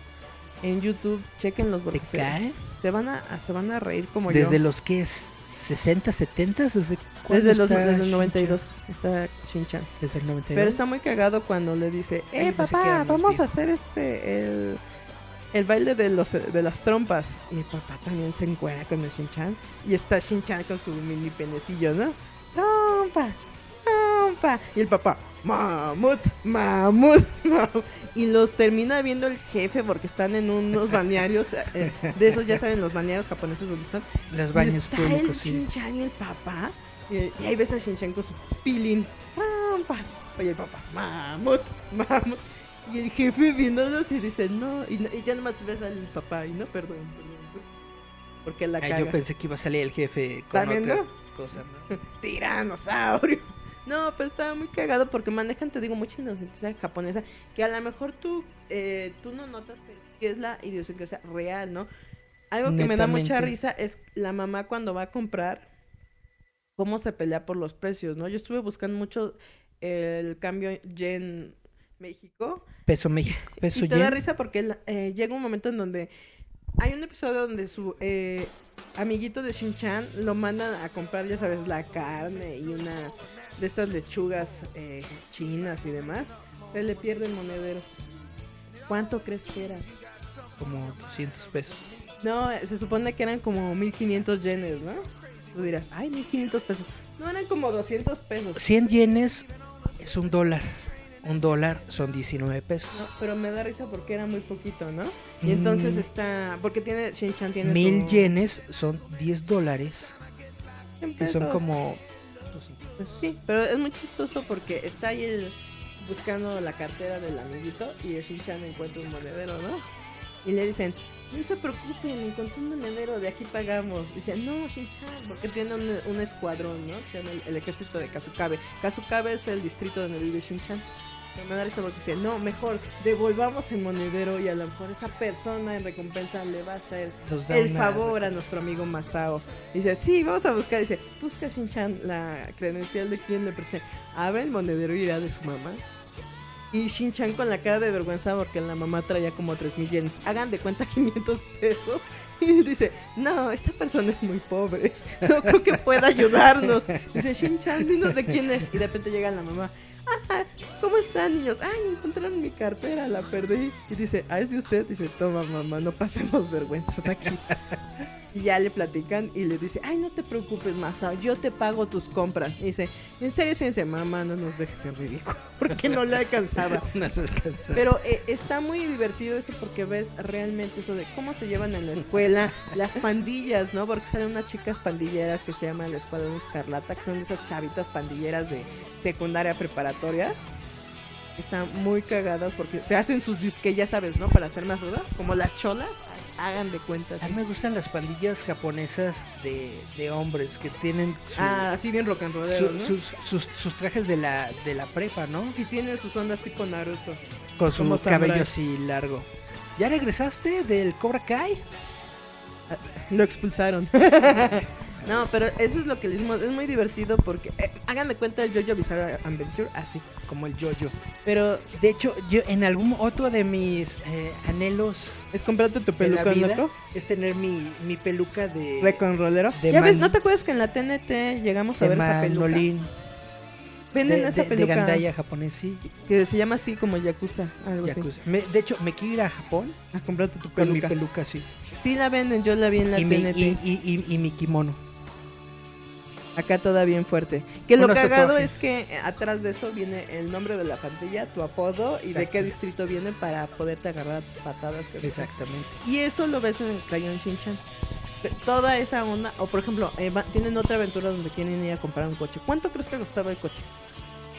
en YouTube, chequenlos porque ¿Te se, cae? se van a se van a reír como Desde yo. los que es 60, 70, desde desde los desde el Shin-Chan? 92 está Shin-Chan. Desde el 92. Pero está muy cagado cuando le dice, "Eh, papá, vamos a hacer este el el baile de los de las trompas." Y el papá también se encuera con el Shin-Chan y está Shin-Chan con su mini penecillo, ¿no? Y el papá, mamut, mamut, mamut. Y los termina viendo el jefe porque están en unos balnearios. eh, de esos ya saben, los balnearios japoneses donde están. Los Y baños está públicos, el sí. Shin-Chan y el papá. Y, y ahí ves a Shin-Chan con su pilín. Oye, el papá, mamut, mamut. Y el jefe viéndolos y dice, no. Y, no- y ya nomás ves al papá y no, perdón, perdón. Porque la Ah, yo pensé que iba a salir el jefe con ¿Está otra viendo? Cosa. ¿no? [LAUGHS] tiranosaurio. No, pero estaba muy cagado porque manejan, te digo, mucha inocencia japonesa que a lo mejor tú, eh, tú no notas pero que es la idiosincrasia real, ¿no? Algo que me da mucha risa es la mamá cuando va a comprar, cómo se pelea por los precios, ¿no? Yo estuve buscando mucho el cambio yen México Peso México, peso y te da risa porque eh, llega un momento en donde hay un episodio donde su eh, amiguito de Shin-Chan lo mandan a comprar, ya sabes, la carne y una de estas lechugas eh, chinas y demás. Se le pierde el monedero. ¿Cuánto crees que era? Como 200 pesos. No, se supone que eran como 1500 yenes, ¿no? Tú dirás, ay, 1500 pesos. No, eran como 200 pesos. 100 yenes es un dólar. Un dólar son 19 pesos. No, pero me da risa porque era muy poquito, ¿no? Y entonces Mm. está. Porque tiene. Shin-Chan tiene. Mil su- yenes son 10 dólares. 100 Que son como. Pues sí, pero es muy chistoso porque está ahí el, buscando la cartera del amiguito y el Shin-Chan encuentra un monedero, ¿no? Y le dicen, no se preocupen, encontré un monedero, de aquí pagamos. Dice, no, Shin-Chan, porque tiene un, un escuadrón, ¿no? Llama el, el ejército de Kazukabe. Kazukabe es el distrito donde vive Shin-Chan. Me da risa porque dice, no, mejor devolvamos el monedero y a lo mejor esa persona en recompensa le va a hacer el una favor a nuestro amigo Masao. Dice, sí, vamos a buscar. Dice, busca Shin-Chan la credencial de quien le pertenece. Abre el monedero y irá de su mamá. Y Shin-Chan con la cara de vergüenza porque la mamá traía como 3 mil yenes. Hagan de cuenta [LAUGHS] 500 pesos. Y dice, no, esta persona es muy pobre. [LAUGHS] No creo que pueda ayudarnos. Dice, Shin-Chan, dinos de quién es. Y de repente llega la mamá. Ah, [LAUGHS] ¿cómo ¿cómo están niños? Ay, encontraron mi cartera, la perdí. Y dice, ah, es de usted. Dice, toma mamá, no pasemos [LAUGHS] vergüenzas aquí. Y ya le platican y le dice, ay, no te preocupes más, yo te pago tus compras. Y dice, en serio, sí, dice, mamá, no nos dejes en ridículo, [LAUGHS] porque no le alcanzaba. [LAUGHS] No alcanzaba. Pero eh, está muy divertido eso porque ves realmente eso de cómo se llevan en la escuela, [LAUGHS] las pandillas, ¿no? Porque salen unas chicas pandilleras que se llaman la Escuadrón Escarlata, que son esas chavitas pandilleras de secundaria preparatoria. Están muy cagadas porque se hacen sus disques, ya sabes, ¿no? Para hacer más rudas, como las cholas, hagan de cuentas. A mí me gustan las pandillas japonesas de, de hombres que tienen su- Ah, así bien rock and su- ¿no? sus, sus, sus trajes de la, de la prepa, ¿no? Y tienen sus ondas tipo Naruto. Con su Como cabello samurai. así largo. ¿Ya regresaste del Cobra Kai? Lo expulsaron. [LAUGHS] no, pero eso es lo que le hicimos. Es muy divertido porque eh, hagan de cuenta el JoJo Bizarre Adventure así. Como el Jojo. Pero De hecho, yo en algún otro de mis eh, anhelos es comprarte tu de la peluca, vida loco. es tener mi, mi peluca de, and rollero. de Ya ves, ¿no te acuerdas que en la TNT llegamos a de ver esa peluca? Venden de, esa de- de peluca Gandaya japonés, sí. que se llama así como Yakuza, algo así. Yakuza. Me- de hecho, me quiero ir a Japón A comprarte tu con mi peluca. peluca, sí. Sí la venden, yo la vi en la Y mi, TNT. y, y- y- y mi kimono. Acá toda bien fuerte. Que lo Unos cagado tatuajes. es que eh, atrás de eso viene el nombre de la pantalla, tu apodo y de qué distrito viene para poderte agarrar patadas. que- Exactamente. Y eso lo ves en el Crayon Shinchan. Toda esa onda, o por ejemplo, eh, va- tienen otra aventura donde quieren ir a comprar un coche. ¿Cuánto crees que costaba el coche?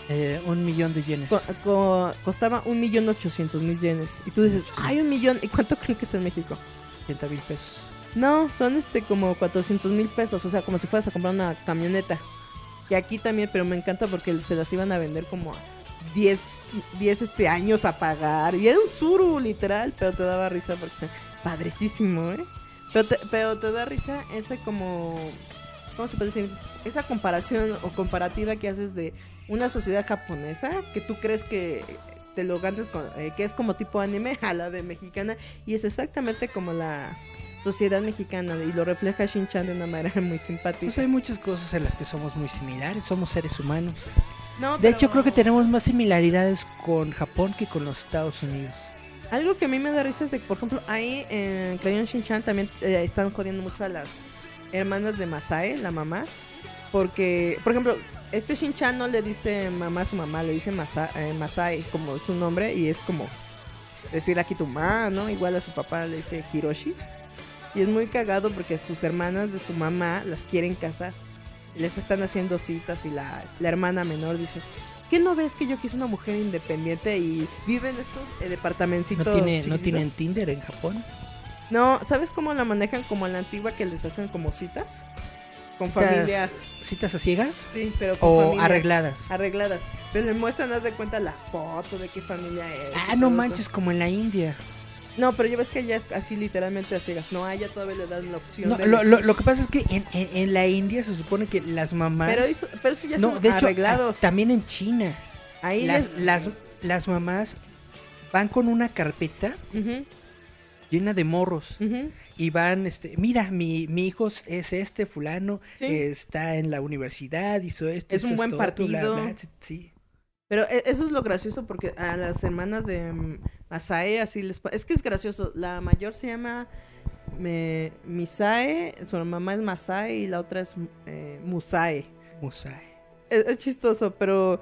Eh, un millón de yenes. Co- co- costaba un millón ochocientos mil yenes. Y tú dices, ay, un millón. ¿Y cuánto creen que es en México? 80 mil pesos. No, son este como 400 mil pesos, o sea, como si fueras a comprar una camioneta. Que aquí también, pero me encanta porque se las iban a vender como a 10, 10 este, años a pagar. Y era un suru, literal, pero te daba risa porque padricísimo, ¿eh? Pero te, pero te da risa ese como, ¿cómo se puede decir? Esa comparación o comparativa que haces de una sociedad japonesa que tú crees que te lo ganas con, eh, que es como tipo anime [LAUGHS] a la de mexicana y es exactamente como la sociedad mexicana y lo refleja Shin-Chan de una manera muy simpática. Pues hay muchas cosas en las que somos muy similares, somos seres humanos. No, De pero hecho, creo que tenemos más similaridades con Japón que con los Estados Unidos. Algo que a mí me da risa es de que, por ejemplo, ahí en Crayon Shin-Chan también eh, están jodiendo mucho a las hermanas de Masae, la mamá. Porque, por ejemplo, este Shin-Chan no le dice mamá a su mamá, le dice Masa, eh, Masae como su nombre y es como decir aquí tu mamá, ¿no? Igual a su papá le dice Hiroshi. Y es muy cagado porque sus hermanas de su mamá las quieren casar. Les están haciendo citas y la, la hermana menor dice, ¿qué no ves que yo quise una mujer independiente y vive en estos eh, ¿No, departamencitos tiene, ¿No chiquititos?" tienen Tinder en Japón? No, ¿sabes cómo la manejan como en la antigua que les hacen como citas? Con Citas- familias. ¿Citas a ciegas? Sí, pero con ¿O familias arregladas? Arregladas. Pero le muestran, haz de cuenta, la foto de qué familia es. Ah, no manches, eso. como en la India. No, pero ya ves que ya es así literalmente a ciegas. No, a ella todavía le dan la opción No, de lo, lo- lo que pasa es que en, en- en la India se supone que las mamás... Pero eso, pero eso ya no, son de arreglados. también en China. Ahí Las, les- las, las mamás van con una carpeta llena de morros. Y van, este, mira, mi, mi hijo es este, fulano, Sí. está en la universidad, hizo esto, Es hizo un buen esto otro, bla, partido. bla, sí. Pero e- eso es lo gracioso porque a las hermanas de Masae así les es que es gracioso. La mayor se llama me- Misae, su mamá es Masae y la otra es eh, Musae. Musai. Es, es chistoso, pero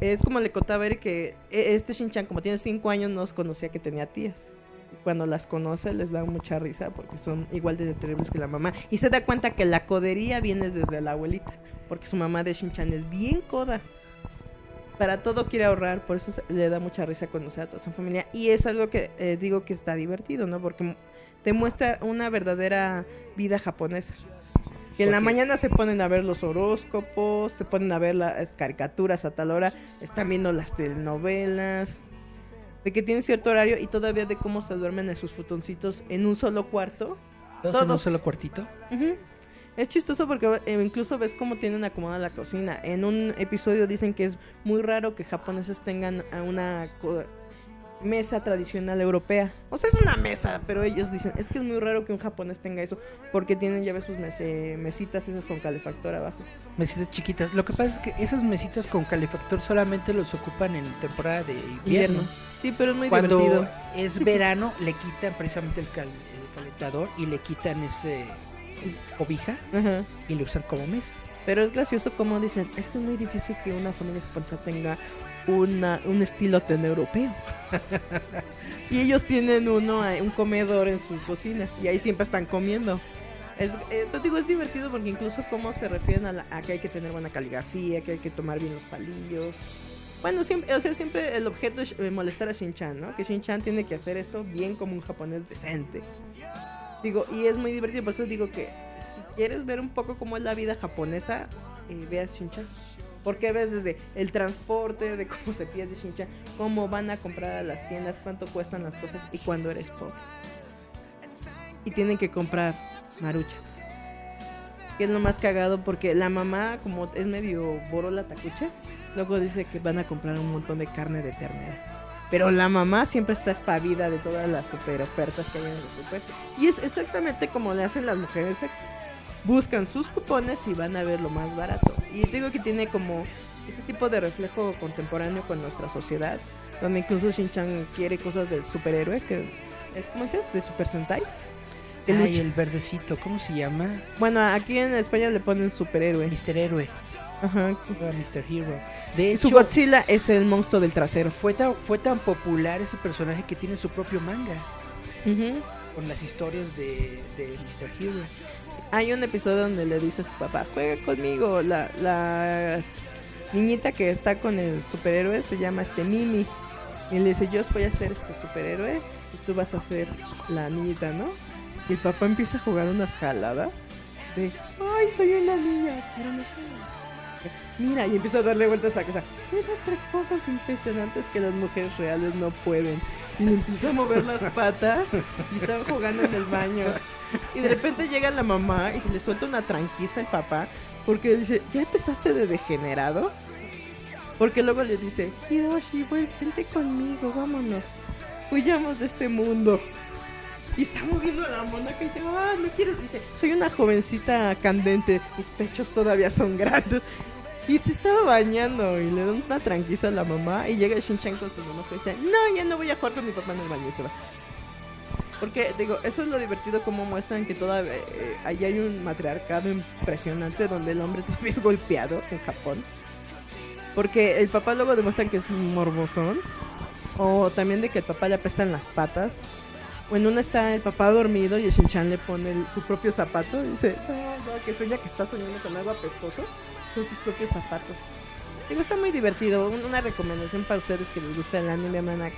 es como le contaba a Eric que e- este Shinchan como tiene cinco años no conocía que tenía tías. Y cuando las conoce les da mucha risa porque son igual de terribles que la mamá. Y se da cuenta que la codería viene desde la abuelita, porque su mamá de Shinchan es bien coda. Para todo quiere ahorrar, por eso le da mucha risa conocer a toda su familia. Y es algo que eh, digo que está divertido, ¿no? Porque te muestra una verdadera vida japonesa. Que en la mañana se ponen a ver los horóscopos, se ponen a ver las caricaturas a tal hora, están viendo las telenovelas, de que tienen cierto horario y todavía de cómo se duermen en sus futoncitos en un solo cuarto. ¿Todos, en un solo cuartito? Es chistoso porque eh, incluso ves cómo tienen acomodada la cocina. En un episodio dicen que es muy raro que japoneses tengan una mesa tradicional europea. O sea, es una mesa, pero ellos dicen, es que es muy raro que un japonés tenga eso, porque tienen ya ves sus mese- mesitas esas con calefactor abajo. Mesitas chiquitas. Lo que pasa es que esas mesitas con calefactor solamente los ocupan en temporada de invierno. Invierno. Sí, pero es muy Cuando divertido. es verano, le quitan precisamente el, cal- el calentador y le quitan ese cobija Ajá. y lo usan como mesa. Pero es gracioso como dicen, es que es muy difícil que una familia japonesa tenga una, un estilo tan europeo. [LAUGHS] y ellos tienen uno, eh, un comedor en su cocina y ahí siempre están comiendo. Es, eh, pero digo, es divertido porque incluso cómo se refieren a, la- a que hay que tener buena caligrafía, que hay que tomar bien los palillos. Bueno, siempre, o sea, siempre el objeto es eh, molestar a Shin-Chan, ¿no? Que Shin-Chan tiene que hacer esto bien como un japonés decente. Digo, y es muy divertido, por eso digo que si quieres ver un poco cómo es la vida japonesa, eh, veas Shin-Chan. Porque ves desde el transporte, de cómo se pierde Shin-Chan, cómo van a comprar a las tiendas, cuánto cuestan las cosas y cuando eres pobre. Y tienen que comprar maruchas. Que es lo más cagado porque la mamá, como es medio borola tacuche, luego dice que van a comprar un montón de carne de ternera. Pero la mamá siempre está espavida de todas las super ofertas que hay en el super. Y es exactamente como le hacen las mujeres aquí. Buscan sus cupones y van a ver lo más barato. Y te digo que tiene como ese tipo de reflejo contemporáneo con nuestra sociedad. Donde incluso Shin-Chan quiere cosas del superhéroe, que es como dices, de Super Sentai. Ay, lucha. el verdecito, ¿cómo se llama? Bueno, aquí en España le ponen superhéroe. Mr. Héroe. Ajá. Mr. Hero. De Y su hecho, Godzilla es el monstruo del trasero. fue tan, fue tan popular ese personaje que tiene su propio manga. Con las historias de, de Mr. Hero. Hay un episodio donde le dice a su papá, juega conmigo. La, la niñita que está con el superhéroe se llama este Mimi. Y le dice, yo voy a ser este superhéroe y tú vas a ser la niñita, ¿no? Y el papá empieza a jugar unas jaladas de, ay, soy una niña, pero no soy Mira, y empieza a darle vueltas a la casa. Empieza a hacer cosas impresionantes que las mujeres reales no pueden. Y empieza a mover las patas y están jugando en el baño. Y de repente llega la mamá y se le suelta una tranquiza al papá porque dice, ¿ya empezaste de degenerado? Porque luego le dice, Hiroshi, ven- vente conmigo, vámonos. Huyamos de este mundo. Y está moviendo la mona que dice, ah, no quieres. Dice, soy una jovencita candente, mis pechos todavía son grandes. Y se estaba bañando y le da una tranquiza a la mamá. Y llega Shin-Chan con su mamá y dice, no, ya no voy a jugar con mi papá en el baño se va. Porque, digo, eso es lo divertido como muestran que todavía eh, hay un matriarcado impresionante donde el hombre [LAUGHS] todavía es golpeado en Japón. Porque el papá luego demuestran que es un morbosón. O también de que el papá le apestan las patas. O en una está el papá dormido y el Shin-Chan le pone el- su propio zapato. Y dice, no, no, que sueña que está soñando con algo apestoso. Son sus propios zapatos. Digo, está muy divertido. Un- Una recomendación para ustedes que les gusta el anime, vean a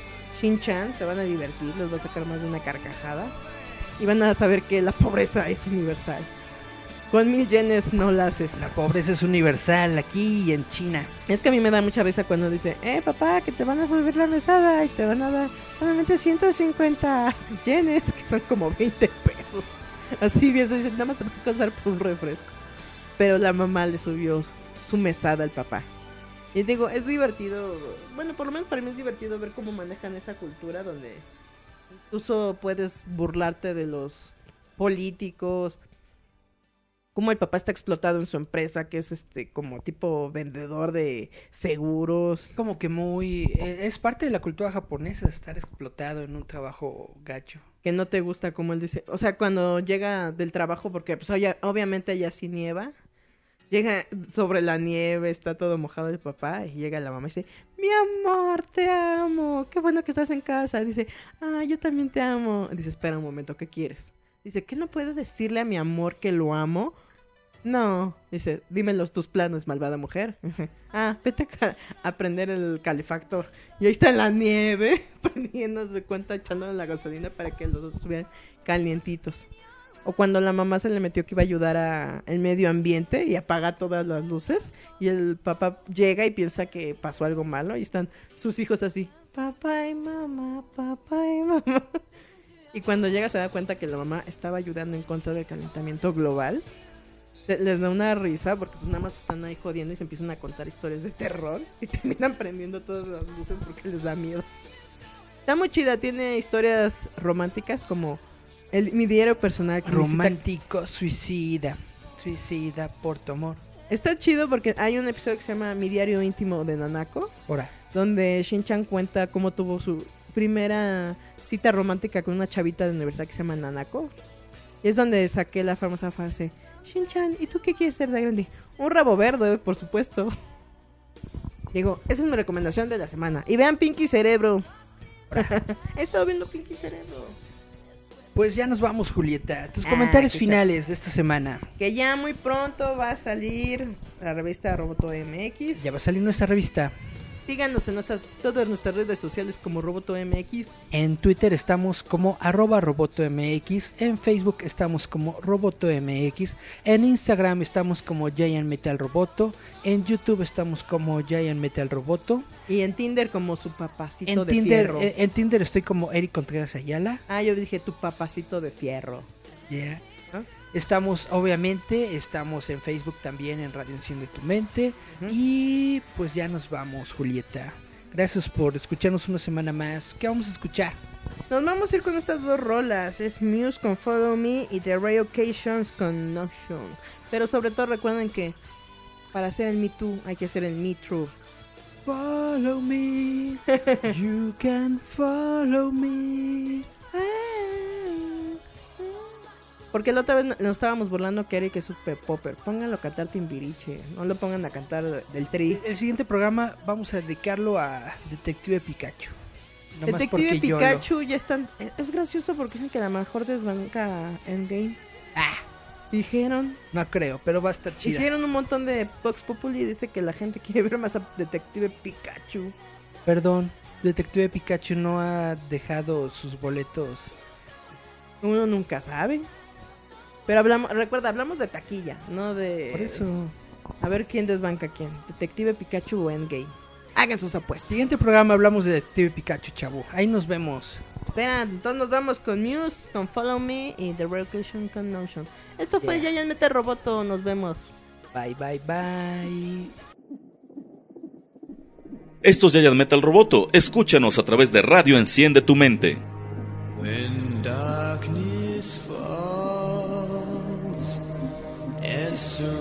Shin-Chan. Se van a divertir, les va a sacar más de una carcajada. Y van a saber que la pobreza es universal. Con mil yenes no la haces. La pobreza es universal aquí y en China. Es que a mí me da mucha risa cuando dice, eh, papá, que te van a subir la mesada y te van a dar solamente 150 yenes, que son como 20 pesos. Así bien se dice, nada más te va a alcanzar por un refresco. Pero la mamá le subió su mesada al papá. Y digo, es divertido, bueno, por lo menos para mí es divertido ver cómo manejan esa cultura donde incluso puedes burlarte de los políticos, cómo el papá está explotado en su empresa, que es este como tipo vendedor de seguros. Como que muy... eh, Es parte de la cultura japonesa estar explotado en un trabajo gacho. Que no te gusta como él dice. O sea, cuando llega del trabajo, porque pues oye, obviamente allá sí nieva. Llega sobre la nieve, está todo mojado el papá y llega la mamá y dice, mi amor, te amo, qué bueno que estás en casa. Dice, ah, yo también te amo. Dice, espera un momento, ¿qué quieres? Dice, ¿qué no puedo decirle a mi amor que lo amo? No, dice, dímelos tus planos, malvada mujer. [LAUGHS] ah, vete a, a prender el calefactor. Y ahí está en la nieve, [LAUGHS] prendiéndose cuenta, echándole la gasolina para que los otros estuvieran calientitos. O cuando la mamá se le metió que iba a ayudar a el medio ambiente y apaga todas las luces. Y el papá llega y piensa que pasó algo malo. Y están sus hijos así, papá y mamá, papá y mamá. [LAUGHS] Y cuando llega se da cuenta que la mamá estaba ayudando en contra del calentamiento global. Se- les da una risa porque pues nada más están ahí jodiendo y se empiezan a contar historias de terror y [LAUGHS] terminan prendiendo todas las luces porque les da miedo. Está muy chida, tiene historias románticas como el, mi diario personal. que necesita- Romántico, suicida. Suicida por tu amor. Está chido porque hay un episodio que se llama Mi diario íntimo de Nanako, Ahora, donde Shin-chan cuenta cómo tuvo su primera cita romántica con una chavita de universidad que se llama Nanako. Y es donde saqué la famosa frase, Shin-chan, ¿y tú qué quieres ser de grande? Un rabo verde, por supuesto. Digo, esa es mi recomendación de la semana. Y vean Pinky Cerebro. [LAUGHS] He estado viendo Pinky Cerebro. Pues ya nos vamos, Julieta. Tus Ah, comentarios finales de esta semana. Que ya muy pronto va a salir la revista Roboto MX. Ya va a salir nuestra revista. Síganos en nuestras, todas nuestras redes sociales como Roboto MX. En Twitter estamos como arroba robotomx, en Facebook estamos como robotomx, en Instagram estamos como Giant Metal Roboto, en YouTube estamos como Giant Metal Roboto, Y en Tinder como su papacito en de Tinder, fierro. en, en Tinder estoy como Eric Contreras Ayala. Ah, yo dije tu papacito de fierro. Yeah. ¿Ah? Estamos, obviamente, estamos en Facebook también en Radio Enciende tu Mente. Y pues ya nos vamos, Julieta. Gracias por escucharnos una semana más. ¿Qué vamos a escuchar? Nos vamos a ir con estas dos rolas. Es Muse con Follow Me y The Ray Occasions con Notion. Pero sobre todo recuerden que para hacer el Me Too hay que hacer el Me True. Follow me, you can follow me. Porque la otra vez nos estábamos burlando que Eric es super popper. Pónganlo a cantar Timbiriche. No lo pongan a cantar del tri. El siguiente programa vamos a dedicarlo a Detective Pikachu. Nomás Detective lo- Pikachu ya están. Es gracioso porque dicen que a lo mejor desbanca Endgame. Ah, Dijeron. no creo, pero va a estar chida. Hicieron un montón de Vox Populi y dice que la gente [LAUGHS] quiere ver más a Detective Pikachu. Perdón, Detective Pikachu no ha dejado sus boletos. Uno nunca sabe. Pero hablamos, recuerda, hablamos de taquilla, no de. Por eso. A ver quién desbanca a quién. Detective Pikachu o Endgame. Hagan sus apuestas. Siguiente programa hablamos de Detective Pikachu, chavo. Ahí nos vemos. Espera, entonces nos vamos con Muse, con Follow Me y The Revolution con Notion. Esto fue Yeah. Yayan Mete Roboto, nos vemos. Bye, bye, bye. Esto es Giant Metal Roboto. Escúchanos a través de Radio Enciende tu Mente. When and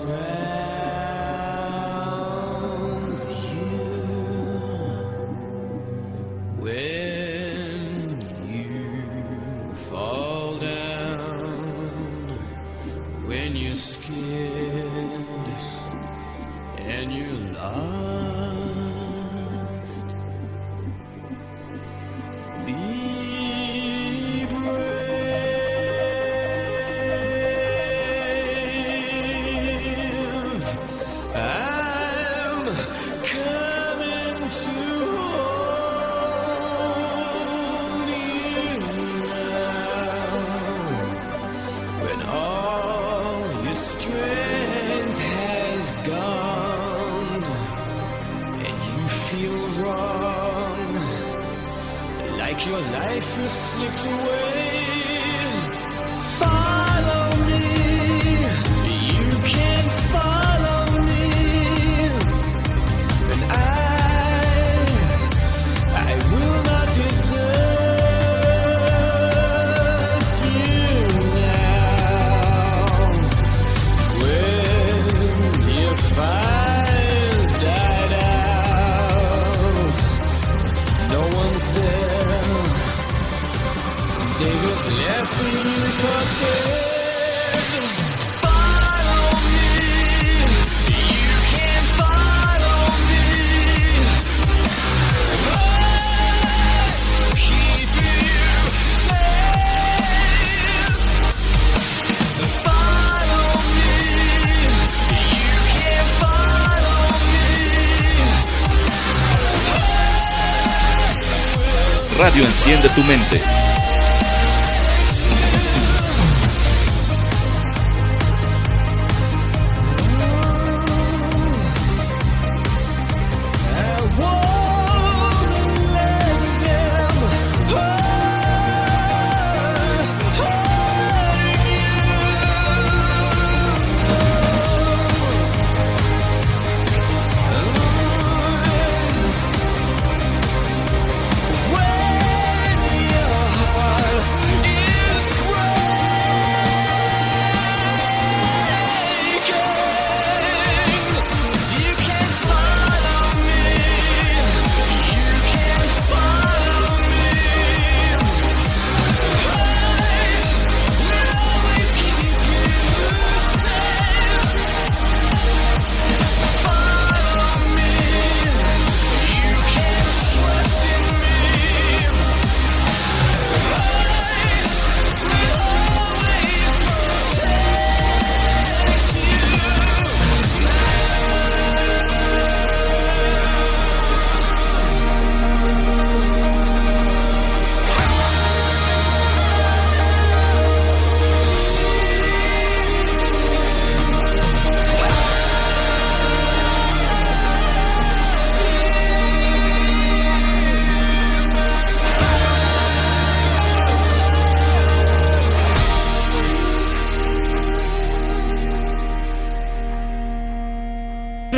tu Mente.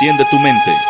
enciende tu mente.